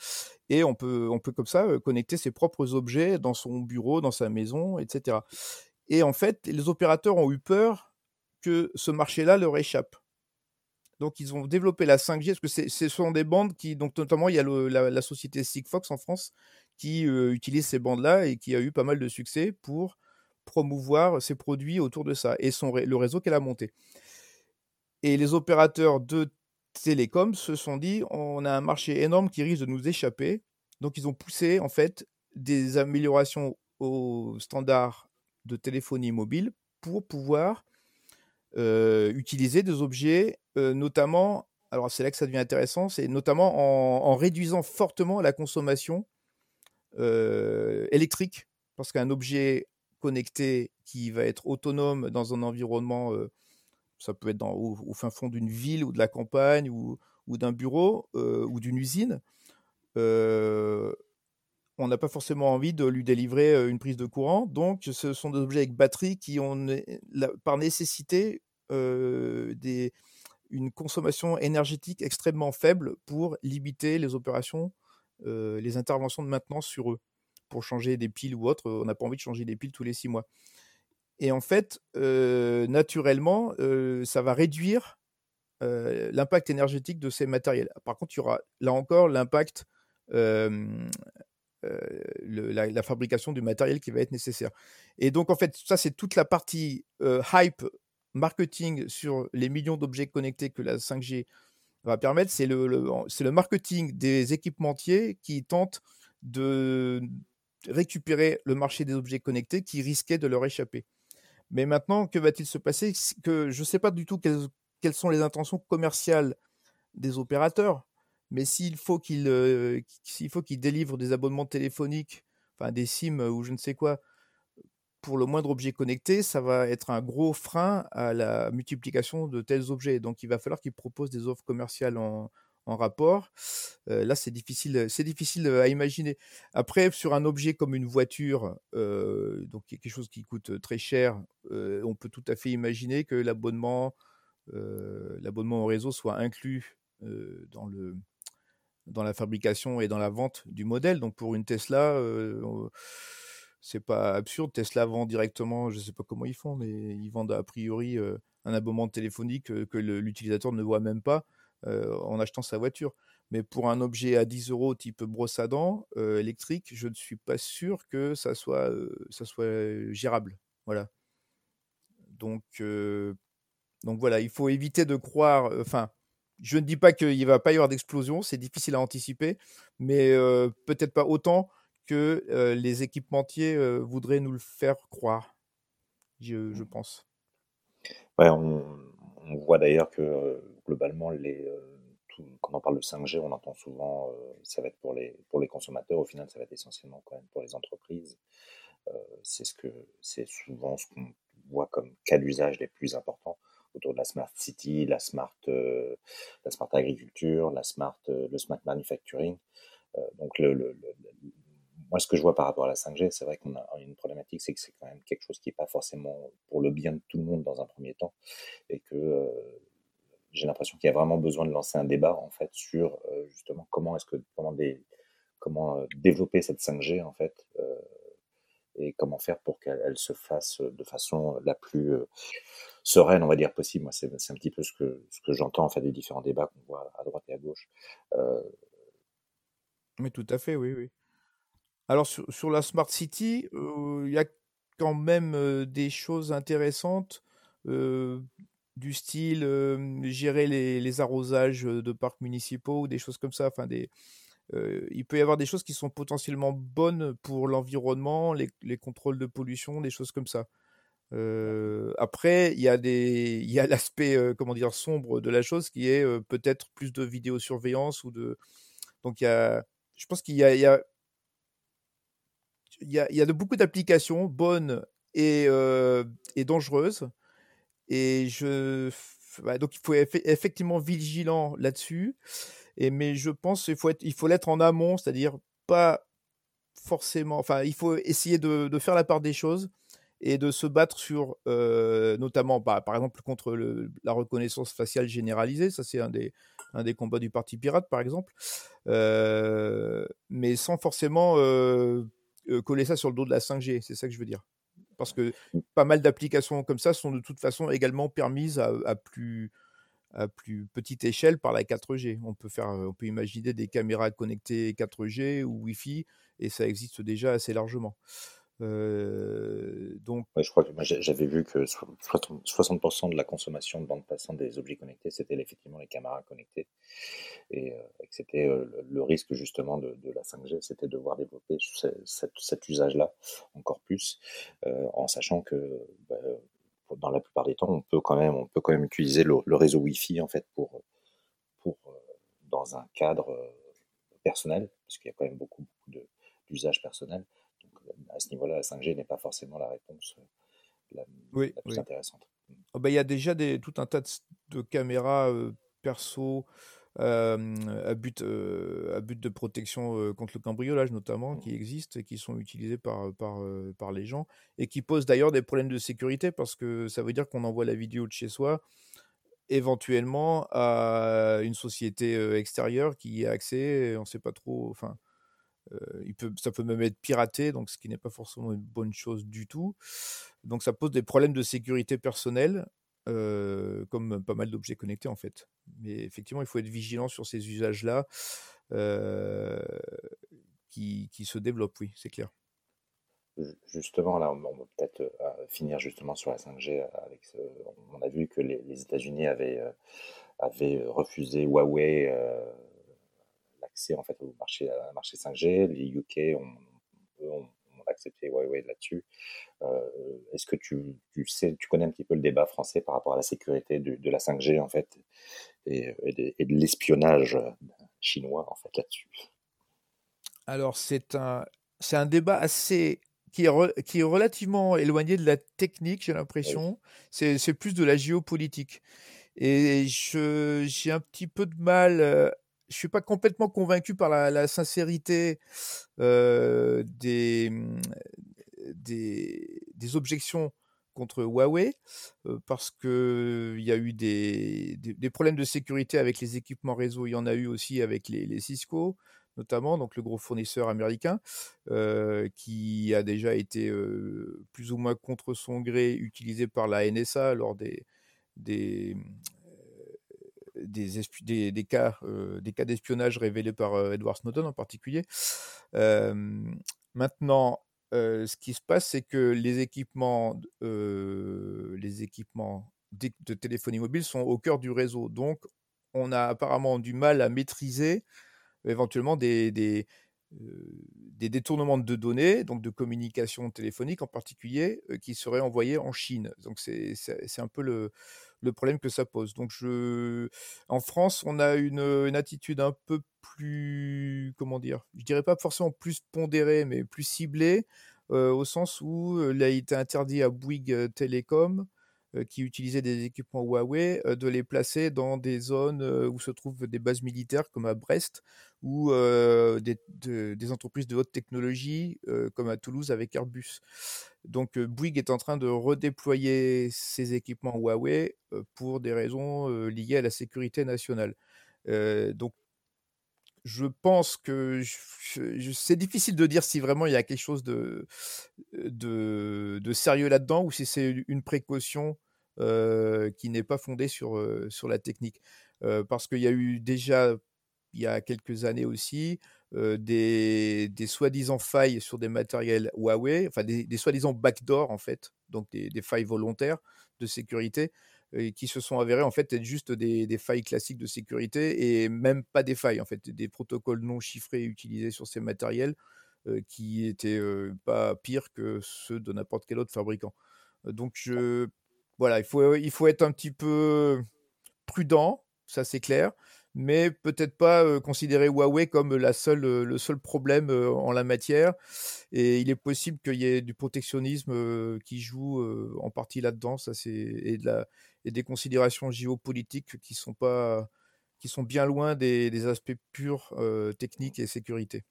Et on peut, comme ça connecter ses propres objets dans son bureau, dans sa maison, etc. Et en fait, les opérateurs ont eu peur que ce marché-là leur échappe. Donc, ils ont développé la 5G, parce que ce sont des bandes qui, donc notamment, il y a la, société Sigfox en France qui utilise ces bandes-là et qui a eu pas mal de succès pour promouvoir ses produits autour de ça et son, le réseau qu'elle a monté. Et les opérateurs de télécom se sont dit on a un marché énorme qui risque de nous échapper. Donc ils ont poussé en fait des améliorations aux standards de téléphonie mobile pour pouvoir utiliser des objets, notamment, alors c'est là que ça devient intéressant, c'est notamment en, réduisant fortement la consommation électrique, parce qu'un objet connecté qui va être autonome dans un environnement, euh, ça peut être dans, au, fin fond d'une ville ou de la campagne ou, ou d'un bureau euh, ou d'une usine, on n'a pas forcément envie de lui délivrer une prise de courant. Donc, ce sont des objets avec batterie qui ont par nécessité une consommation énergétique extrêmement faible pour limiter les opérations euh, les interventions de maintenance sur eux pour changer des piles ou autre. On n'a pas envie de changer des piles tous les six mois. Et en fait, euh, naturellement, euh, ça va réduire l'impact énergétique de ces matériels. Par contre, il y aura là encore l'impact, la, fabrication du matériel qui va être nécessaire. Et donc, en fait, ça, c'est toute la partie hype marketing sur les millions d'objets connectés que la 5G va permettre, c'est le, marketing des équipementiers qui tentent de récupérer le marché des objets connectés qui risquait de leur échapper. Mais maintenant, que va-t-il se passer? Que Je ne sais pas du tout quelles, sont les intentions commerciales des opérateurs, mais s'il faut qu'ils euh, faut qu'ils délivrent des abonnements téléphoniques, enfin des SIM ou je ne sais quoi, pour le moindre objet connecté, ça va être un gros frein à la multiplication de tels objets. Donc il va falloir qu'ils proposent des offres commerciales en, rapport. là, c'est difficile, c'est difficile à imaginer. Après, sur un objet comme une voiture, donc quelque chose qui coûte très cher, on peut tout à fait imaginer que l'abonnement, l'abonnement au réseau soit inclus dans le dans la fabrication et dans la vente du modèle. Donc pour une Tesla, c'est pas absurde. Tesla vend directement, je sais pas comment ils font, mais ils vendent a priori un abonnement téléphonique que l'utilisateur ne voit même pas en achetant sa voiture. Mais pour un objet à 10 euros type brosse à dents électrique, je ne suis pas sûr que ça soit, ça soit gérable. Voilà. Donc, donc voilà, il faut éviter de croire. Enfin, je ne dis pas qu'il ne va pas y avoir d'explosion, c'est difficile à anticiper, mais peut-être pas autant que les équipementiers voudraient nous le faire croire, je, mmh. pense. Ouais, on, voit d'ailleurs que globalement, les, quand on parle de 5G, on entend souvent ça va être pour les, pour les consommateurs, au final, ça va être essentiellement quand même pour les entreprises. c'est ce que c'est souvent ce qu'on voit comme cas d'usage les plus importants autour de la smart city, la smart, euh, la smart agriculture, la smart, euh, le smart manufacturing. Euh, donc le, moi, ce que je vois par rapport à la 5G, c'est vrai qu'on a une problématique, c'est que c'est quand même quelque chose qui n'est pas forcément pour le bien de tout le monde dans un premier temps, et que j'ai l'impression qu'il y a vraiment besoin de lancer un débat en fait sur justement comment est-ce que comment comment développer cette 5G en fait et comment faire pour qu'elle se fasse de façon la plus sereine, on va dire, possible. Moi, c'est un petit peu ce que, ce que j'entends en fait des différents débats qu'on voit à droite et à gauche. Euh, Mais tout à fait, oui, oui. Alors sur, la Smart City, euh, il y a quand même euh, des choses intéressantes du style gérer les, arrosages de parcs municipaux ou des choses comme ça. Enfin, il peut y avoir des choses qui sont potentiellement bonnes pour l'environnement, les, les, contrôles de pollution, des choses comme ça après, il y a l'aspect comment dire sombre de la chose qui est peut-être plus de vidéosurveillance ou de, donc y a, je pense qu'il y a, il y a, y a de beaucoup d'applications bonnes et, et dangereuses et je, donc il faut effectivement vigilant là-dessus. Et mais je pense qu'il faut être, il faut l'être en amont, c'est-à-dire pas forcément, enfin il faut essayer de, faire la part des choses et de se battre sur, euh, notamment bah, par exemple contre la reconnaissance faciale généralisée, ça c'est un des, un des combats du Parti Pirate par exemple, euh, mais sans forcément euh, coller ça sur le dos de la 5G, c'est ça que je veux dire. Parce que pas mal d'applications comme ça sont de toute façon également permises à, à, plus, à plus petite échelle par la 4G. On peut, faire, on peut imaginer des caméras connectées 4G ou Wi-Fi, et ça existe déjà assez largement. Euh, donc, je crois que j'avais vu que 60% de la consommation de bande passante des objets connectés, c'était effectivement les caméras connectées. Et, euh, que c'était euh, le risque justement de, la 5G, c'était de devoir développer cet, usage-là encore plus, en sachant que bah, dans la plupart des temps, on peut quand même, on peut quand même utiliser le, réseau Wi-Fi en fait pour, pour dans un cadre personnel, parce qu'il y a quand même beaucoup, beaucoup d'usages personnels à ce niveau-là, la 5G n'est pas forcément la réponse euh, la, plus intéressante. Oh, bah, il y a déjà des, tout un tas de, caméras euh, perso euh, à, but, à but de protection contre le cambriolage notamment, qui mmh. existent et qui sont utilisées par, par, par les gens, et qui posent d'ailleurs des problèmes de sécurité, parce que ça veut dire qu'on envoie la vidéo de chez soi éventuellement à une société extérieure qui y a accès, on ne sait pas trop, enfin, il peut, ça peut même être piraté, donc ce qui n'est pas forcément une bonne chose du tout. Donc ça pose des problèmes de sécurité personnelle, comme pas mal d'objets connectés en fait. Mais effectivement, il faut être vigilant sur ces usages-là qui, qui, se développent, oui, c'est clair. Justement, là, on va peut-être finir justement sur la 5G. Avec on a vu que les, les États-Unis avaient, avaient refusé Huawei c'est en fait au marché, à marché 5G. Les UK ont, accepté Huawei là-dessus. Euh, est-ce que tu, sais, tu connais un petit peu le débat français par rapport à la sécurité de, la 5G en fait et, de, l'espionnage chinois en fait là-dessus? Alors c'est un c'est un débat assez qui est, qui est relativement éloigné de la technique, j'ai l'impression. C'est plus de la géopolitique. Et j'ai un petit peu de mal euh, je suis pas complètement convaincu par la, sincérité des, des, objections contre Huawei parce que il y a eu des, problèmes de sécurité avec les équipements réseau. Il y en a eu aussi avec les, Cisco, notamment, donc le gros fournisseur américain, qui a déjà été plus ou moins contre son gré utilisé par la NSA lors des, des, des, cas, des cas d'espionnage révélés par Edward Snowden en particulier. maintenant, ce qui se passe, c'est que les équipements, les équipements de téléphonie mobile sont au cœur du réseau. Donc, on a apparemment du mal à maîtriser éventuellement des, des, des détournements de données, donc de communication téléphonique en particulier, qui seraient envoyés en Chine. Donc, c'est un peu le, le problème que ça pose. Donc, je, en France, on a une, attitude un peu plus, comment dire, je dirais pas forcément plus pondérée, mais plus ciblée, au sens où il a été interdit à Bouygues Télécom euh, qui utilisaient des équipements Huawei, euh, de les placer dans des zones euh, où se trouvent des bases militaires comme à Brest ou des, entreprises de haute technologie comme à Toulouse avec Airbus. Donc Bouygues est en train de redéployer ses équipements Huawei pour des raisons liées à la sécurité nationale. donc je pense que c'est difficile de dire si vraiment il y a quelque chose de, de, sérieux là-dedans ou si c'est une précaution euh, qui n'est pas fondée sur, euh, sur la technique. Euh, parce qu'il y a eu déjà, il y a quelques années aussi, des, des soi-disant failles sur des matériels Huawei, enfin des, des soi-disant backdoors en fait, donc des, des, failles volontaires de sécurité, qui se sont avérées en fait être juste des, des, failles classiques de sécurité et même pas des failles en fait, des protocoles non chiffrés utilisés sur ces matériels qui étaient pas pires que ceux de n'importe quel autre fabricant. Donc je, voilà, il faut, il faut être un petit peu prudent, ça c'est clair, mais peut-être pas considérer Huawei comme la seule, le seul problème en la matière. Et il est possible qu'il y ait du protectionnisme qui joue en partie là-dedans, ça c'est et, des considérations géopolitiques qui sont pas qui sont bien loin des aspects purs techniques et sécurité.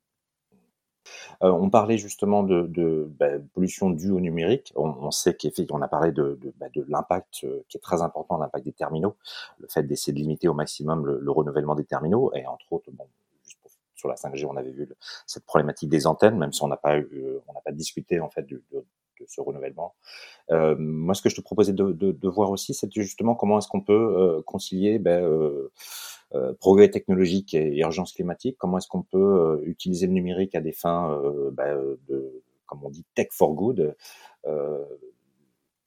Euh, on parlait justement de, bah, pollution due au numérique. On, sait qu'effectivement, on a parlé de, bah, l'impact euh, qui est très important, l'impact des terminaux, le fait d'essayer de limiter au maximum le, renouvellement des terminaux, et entre autres, sur la 5G, on avait vu cette problématique des antennes, même si on n'a pas eu, on n'a pas discuté en fait de, ce renouvellement. Euh, moi, ce que je te proposais de, voir aussi, c'est justement comment est-ce qu'on peut concilier euh, progrès technologique et urgence climatique, comment est-ce qu'on peut euh, utiliser le numérique à des fins euh, bah, de, comme on dit, tech for good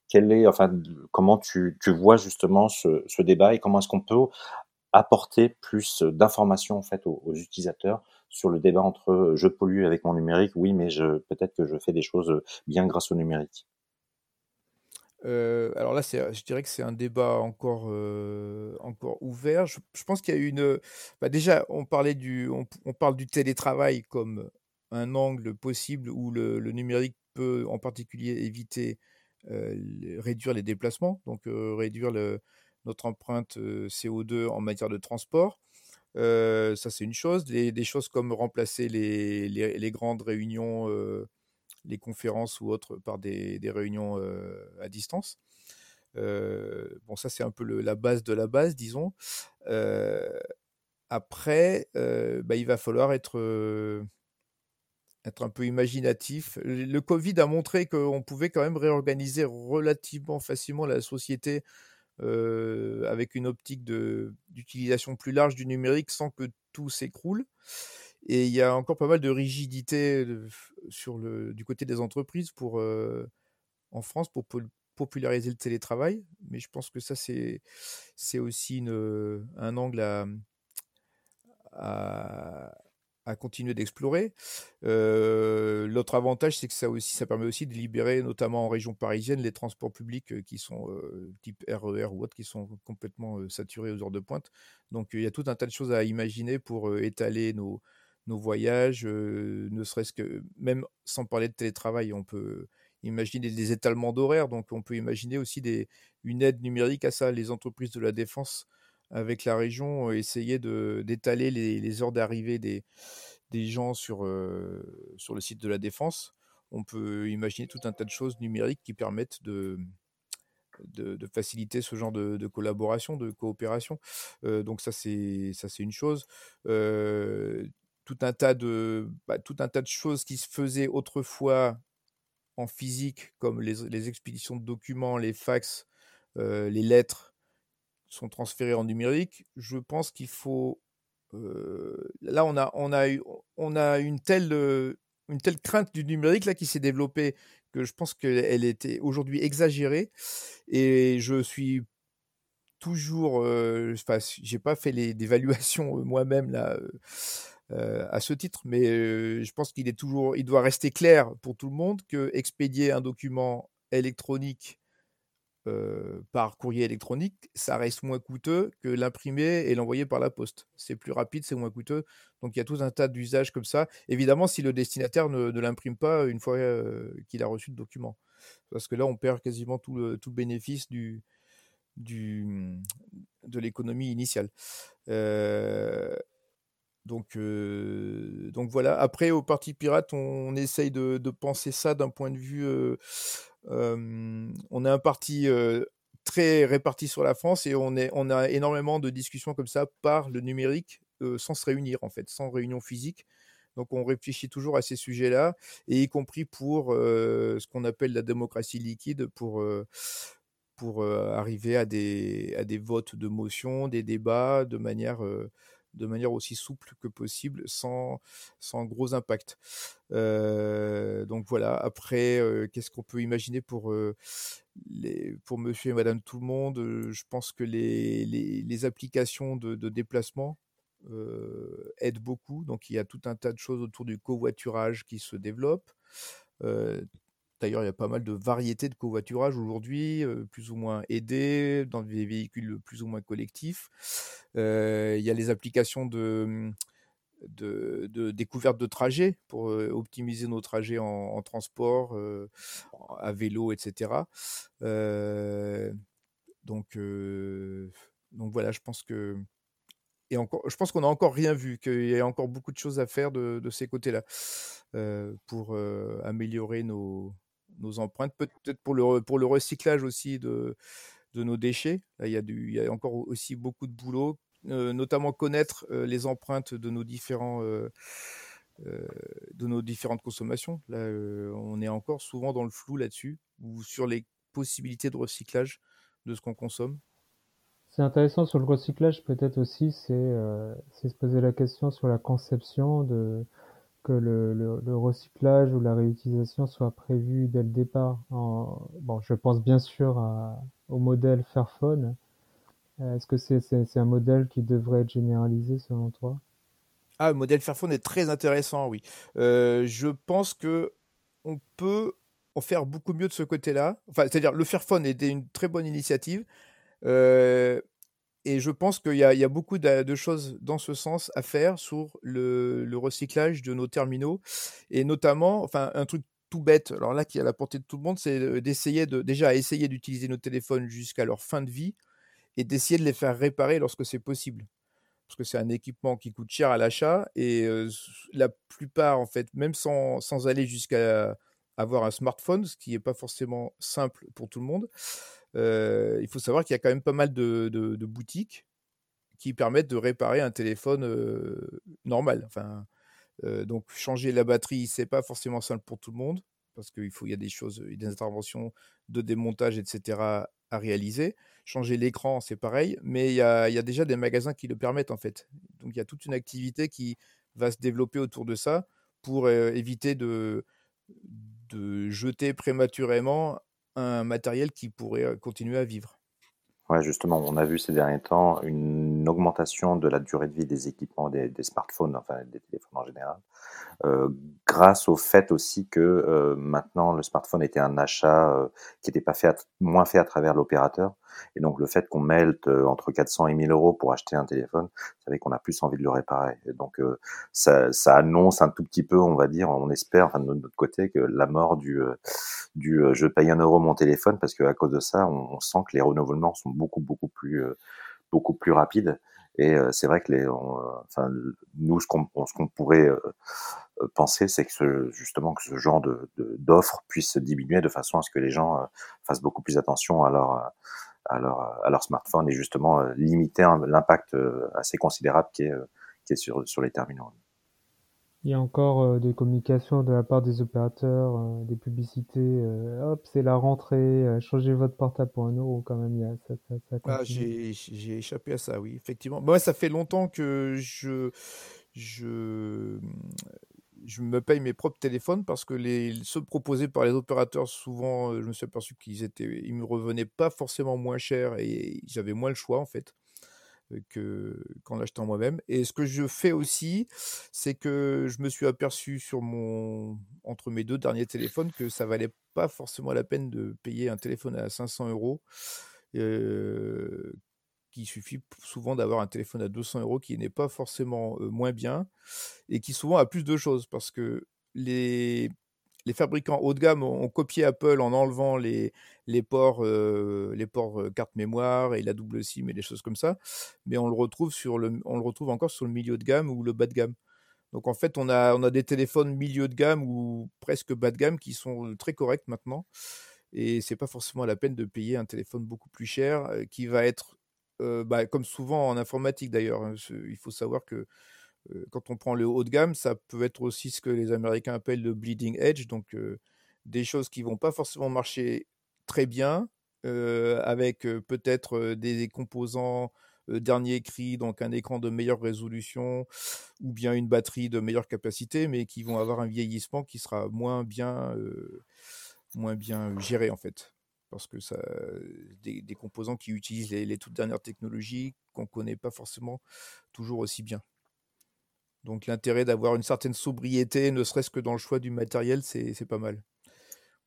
quel est, enfin, comment tu, tu vois justement ce, ce, débat et comment est-ce qu'on peut apporter plus d'informations en fait aux, aux, utilisateurs sur le débat entre je pollue avec mon numérique, oui, mais je peut-être que je fais des choses bien grâce au numérique? Euh, alors là, je dirais que c'est un débat encore, euh, encore ouvert. Je, pense qu'il y a une. Bah déjà, on, parlait du, on, parle du télétravail comme un angle possible où le, numérique peut en particulier éviter, euh, réduire les déplacements, donc réduire notre empreinte CO2 en matière de transport. ça, c'est une chose. Des, choses comme remplacer les, les grandes réunions les conférences ou autres par des, réunions à distance. bon, ça c'est un peu la base de la base, disons. après, bah, il va falloir être, être un peu imaginatif. Le Covid a montré qu'on pouvait quand même réorganiser relativement facilement la société avec une optique d'utilisation plus large du numérique sans que tout s'écroule. Et il y a encore pas mal de rigidité sur le, du côté des entreprises pour, en France pour populariser le télétravail. Mais je pense que ça, c'est, aussi une, un angle à, à, à continuer d'explorer. l'autre avantage, c'est que ça, aussi, ça permet aussi de libérer, notamment en région parisienne, les transports publics qui sont type RER e ou autres, qui sont complètement saturés aux heures de pointe. Donc il y a tout un tas de choses à imaginer pour étaler nos, nos voyages, ne serait-ce que même sans parler de télétravail, on peut imaginer des étalements d'horaires, donc on peut imaginer aussi une aide numérique à ça. Les entreprises de la défense avec la région, essayer d'étaler les, heures d'arrivée des, gens sur, le site de la Défense. On peut imaginer tout un tas de choses numériques qui permettent de, faciliter ce genre de, collaboration, de coopération. donc ça c'est ça c'est une chose. Tout un tas de bah, tout un tas de choses qui se faisaient autrefois en physique, comme les, les expéditions de documents, les fax, les lettres, sont transférées en numérique. Je pense qu'il faut là on a on a eu, on a une telle une telle crainte du numérique là qui s'est développée que je pense qu'elle était aujourd'hui exagérée. Et je suis toujours, euh, enfin, j'ai pas fait d'évaluation moi-même là. À ce titre, mais je pense qu'il est toujours, il doit rester clair pour tout le monde que expédier un document électronique par courrier électronique, ça reste moins coûteux que l'imprimer et l'envoyer par la poste. C'est plus rapide, c'est moins coûteux. Donc il y a tout un tas d'usages comme ça. Évidemment, si le destinataire ne, l'imprime pas une fois qu'il a reçu le document. Parce que là, on perd quasiment tout le, tout bénéfice du, du, de l'économie initiale. Donc, donc voilà. Après, au Parti Pirate, on, essaye de, penser ça d'un point de vue on est un parti très réparti sur la France et on, est, on a énormément de discussions comme ça par le numérique sans se réunir en fait, sans réunion physique. Donc on réfléchit toujours à ces sujets-là, et y compris pour ce qu'on appelle la démocratie liquide, pour, pour arriver à des, à des votes de motion, des débats de manière de manière aussi souple que possible, sans, sans gros impact. Euh, donc voilà, après, euh, qu'est-ce qu'on peut imaginer pour, euh, les, pour monsieur et madame tout le monde? Je pense que les, les, applications de, de déplacement aident beaucoup. Donc il y a tout un tas de choses autour du covoiturage qui se développent. D'ailleurs, il y a pas mal de variétés de covoiturage aujourd'hui, plus ou moins aidés, dans des véhicules plus ou moins collectifs. il y a les applications de, mmh, de, découverte de trajets pour optimiser nos trajets en, transport, à vélo, etc. donc, donc voilà, je pense que et encore, je pense qu'on n'a encore rien vu, qu'il y a encore beaucoup de choses à faire de, ces côtés-là pour améliorer nos, nos empreintes, peut-être pour le, pour le recyclage aussi de, de nos déchets. Là, il, y a du, il y a encore aussi beaucoup de boulot, euh, notamment connaître euh, les empreintes de nos différents. Euh, de nos différentes consommations. Là, on est encore souvent dans le flou là-dessus, ou sur les possibilités de recyclage de ce qu'on consomme. C'est intéressant sur le recyclage, peut-être aussi, c'est se poser la question sur la conception de, que le, le, recyclage ou la réutilisation soit prévu dès le départ. bon, je pense bien sûr au modèle Fairphone. Euh, est-ce que c'est un modèle qui devrait être généralisé selon toi? Ah, le modèle Fairphone est très intéressant, oui. Euh, je pense que on peut en faire beaucoup mieux de ce côté-là. Enfin, c'est-à-dire, le Fairphone était une très bonne initiative. Euh, et je pense qu'il y, a beaucoup de, choses dans ce sens à faire sur le, recyclage de nos terminaux. Et notamment, enfin, un truc tout bête, alors là qui est à la portée de tout le monde, c'est d'essayer de déjà essayer d'utiliser nos téléphones jusqu'à leur fin de vie et d'essayer de les faire réparer lorsque c'est possible. Parce que c'est un équipement qui coûte cher à l'achat et la plupart, en fait, même sans aller jusqu'à avoir un smartphone, ce qui n'est pas forcément simple pour tout le monde, il faut savoir qu'il y a quand même pas mal de, boutiques qui permettent de réparer un téléphone normal. Enfin, donc changer la batterie, c'est pas forcément simple pour tout le monde parce qu'il faut, y a des choses, des interventions de démontage, etc. à réaliser. Changer l'écran, c'est pareil, mais il y, a, déjà des magasins qui le permettent en fait. Donc il y a toute une activité qui va se développer autour de ça pour éviter de jeter prématurément un matériel qui pourrait continuer à vivre. Ouais, justement, on a vu ces derniers temps une augmentation de la durée de vie des équipements, des, smartphones, enfin des téléphones en général, euh, grâce au fait aussi que euh, maintenant le smartphone était un achat euh, qui n'était pas fait moins fait à travers l'opérateur. Et donc le fait qu'on mêle entre 400 et 1000 euros pour acheter un téléphone, ça fait qu'on a plus envie de le réparer. Donc ça, ça, annonce un tout petit peu, on va dire, on espère, enfin de notre côté, que la mort du, du je paye un euro mon téléphone, parce que à cause de ça, on, on sent que les renouvellements sont beaucoup beaucoup plus beaucoup plus rapide. Et c'est vrai que les, enfin, nous, ce qu'on ce pourrait penser, c'est que justement que ce genre d'offres puisse diminuer de façon à ce que les gens fassent beaucoup plus attention à leur à leur, à leur smartphone et justement limiter l'impact assez considérable qui est, qui est sur, sur les terminaux. Il y a encore euh, des communications de la part des opérateurs, euh, des publicités. Euh, hop, c'est la rentrée. changez votre portable pour un euro quand même. Il y a, ça, ça, ça ah, j'ai, j'ai échappé à ça, oui, effectivement. Moi, ça fait longtemps que je je je me paye mes propres téléphones parce que les ceux proposés par les opérateurs, souvent, je me suis aperçu qu'ils étaient, ils me revenaient pas forcément moins cher et j'avais moins le choix en fait que qu'en l'achetant moi-même. Et ce que je fais aussi, c'est que je me suis aperçu sur mon entre mes deux derniers téléphones que ça valait pas forcément la peine de payer un téléphone à 500 euros. Euh, qu'il suffit souvent d'avoir un téléphone à 200 euros qui n'est pas forcément moins bien et qui souvent a plus de choses parce que les les fabricants haut de gamme ont, copié Apple en enlevant les, les ports, les ports carte mémoire et la double SIM et des choses comme ça, mais on le retrouve sur le, on le retrouve encore sur le milieu de gamme ou le bas de gamme. Donc en fait, on a, on a des téléphones milieu de gamme ou presque bas de gamme qui sont très corrects maintenant, et c'est pas forcément la peine de payer un téléphone beaucoup plus cher qui va être, bah, comme souvent en informatique d'ailleurs. Hein, il faut savoir que quand on prend le haut de gamme, ça peut être aussi ce que les Américains appellent le bleeding edge, donc des choses qui vont pas forcément marcher très bien, avec peut-être des composants dernier cri, donc un écran de meilleure résolution ou bien une batterie de meilleure capacité, mais qui vont avoir un vieillissement qui sera moins bien, moins bien géré en fait. Parce que ça, des, composants qui utilisent les, toutes dernières technologies qu'on ne connaît pas forcément toujours aussi bien. Donc l'intérêt d'avoir une certaine sobriété, ne serait-ce que dans le choix du matériel, c'est pas mal,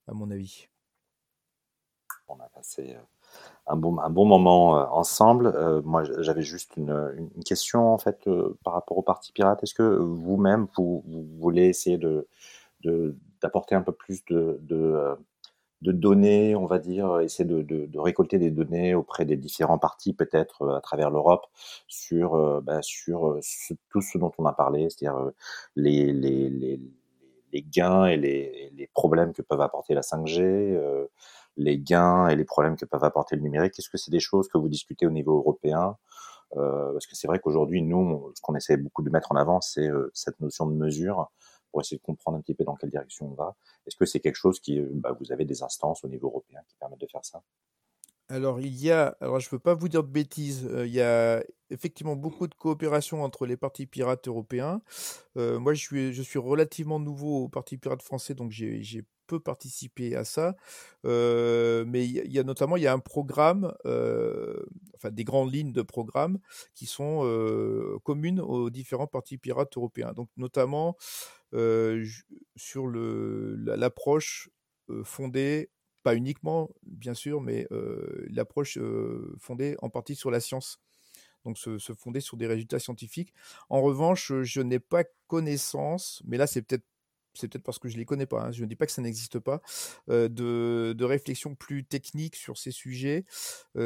à mon avis. On a passé euh, un bon, un bon moment euh, ensemble. Euh, moi, j'avais juste une, question en fait par rapport aux parties pirates. Est-ce que vous-même, vous, voulez essayer de d'apporter un peu plus de données, on va dire, essayer de, de, récolter des données auprès des différents partis, peut-être euh, à travers l'Europe, sur, euh, bah, sur euh, tout ce dont on a parlé, c'est-à-dire les, les, les, les, gains et les, les, problèmes que peuvent apporter la 5G, les gains et les problèmes que peuvent apporter le numérique. Est-ce que c'est des choses que vous discutez au niveau européen? Parce que c'est vrai qu'aujourd'hui, nous, ce qu'on essaie beaucoup de mettre en avant, c'est cette notion de mesure pour essayer de comprendre un petit peu dans quelle direction on va. Est-ce que c'est quelque chose qui, bah, vous avez des instances au niveau européen qui permettent de faire ça? Alors il y a, alors je ne veux pas vous dire de bêtises, il y a effectivement beaucoup de coopération entre les partis pirates européens. Moi je suis, je suis relativement nouveau au parti pirate français, donc j'ai peu participé à ça. mais il y, a notamment il y a un programme, enfin des grandes lignes de programme qui sont communes aux différents partis pirates européens. Donc notamment sur l'approche fondée, pas uniquement bien sûr, mais l'approche fondée en partie sur la science. Donc se, fonder sur des résultats scientifiques. En revanche, je n'ai pas connaissance, mais là c'est peut-être c'est peut-être parce que je ne les connais pas, hein, je ne dis pas que ça n'existe pas, de, de réflexion plus technique sur ces sujets.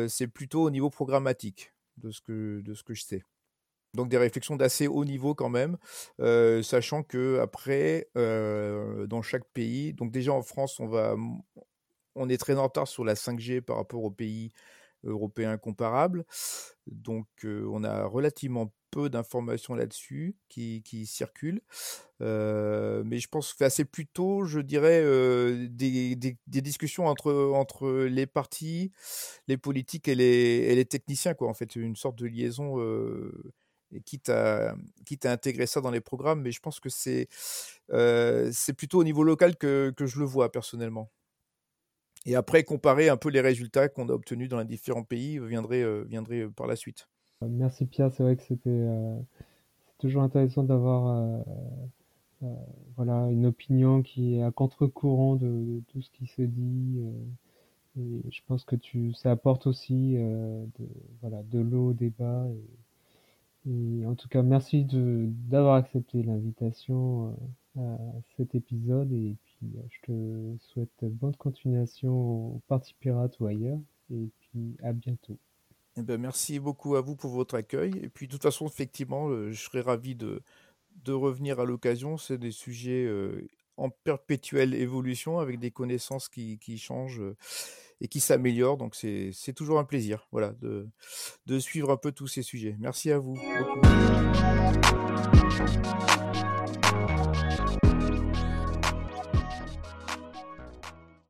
c'est plutôt au niveau programmatique de ce que, de ce que je sais. Donc des réflexions d'assez haut niveau quand même, sachant que après, dans chaque pays, donc déjà en France, on va, on est très en retard sur la 5G par rapport aux pays européens comparables. Donc euh, on a relativement peu d'informations là-dessus qui, circulent. mais je pense que c'est plutôt, je dirais, des, des, discussions entre, les partis, les politiques et les, techniciens, quoi. En fait, une sorte de liaison et quitte à, intégrer ça dans les programmes, mais je pense que c'est euh, plutôt au niveau local que, je le vois personnellement. Et après, comparer un peu les résultats qu'on a obtenus dans les différents pays viendrait, euh, viendrait euh, par la suite. Merci Pierre, c'est vrai que c'était toujours intéressant d'avoir voilà, une opinion qui est à contre-courant de, tout ce qui se dit. et je pense que tu, ça apporte aussi de, voilà, de l'eau au débat. Et, en tout cas, merci d'avoir accepté l'invitation euh, à cet épisode euh, je te souhaite bonne continuation au Parti Pirate ou ailleurs et puis à bientôt. Eh ben, merci beaucoup à vous pour votre accueil. Et puis, de toute façon, effectivement, je serais ravi de, de revenir à l'occasion. C'est des sujets en perpétuelle évolution avec des connaissances qui, qui changent et qui s'améliorent. Donc, c'est toujours un plaisir voilà, de, de suivre un peu tous ces sujets. Merci à vous.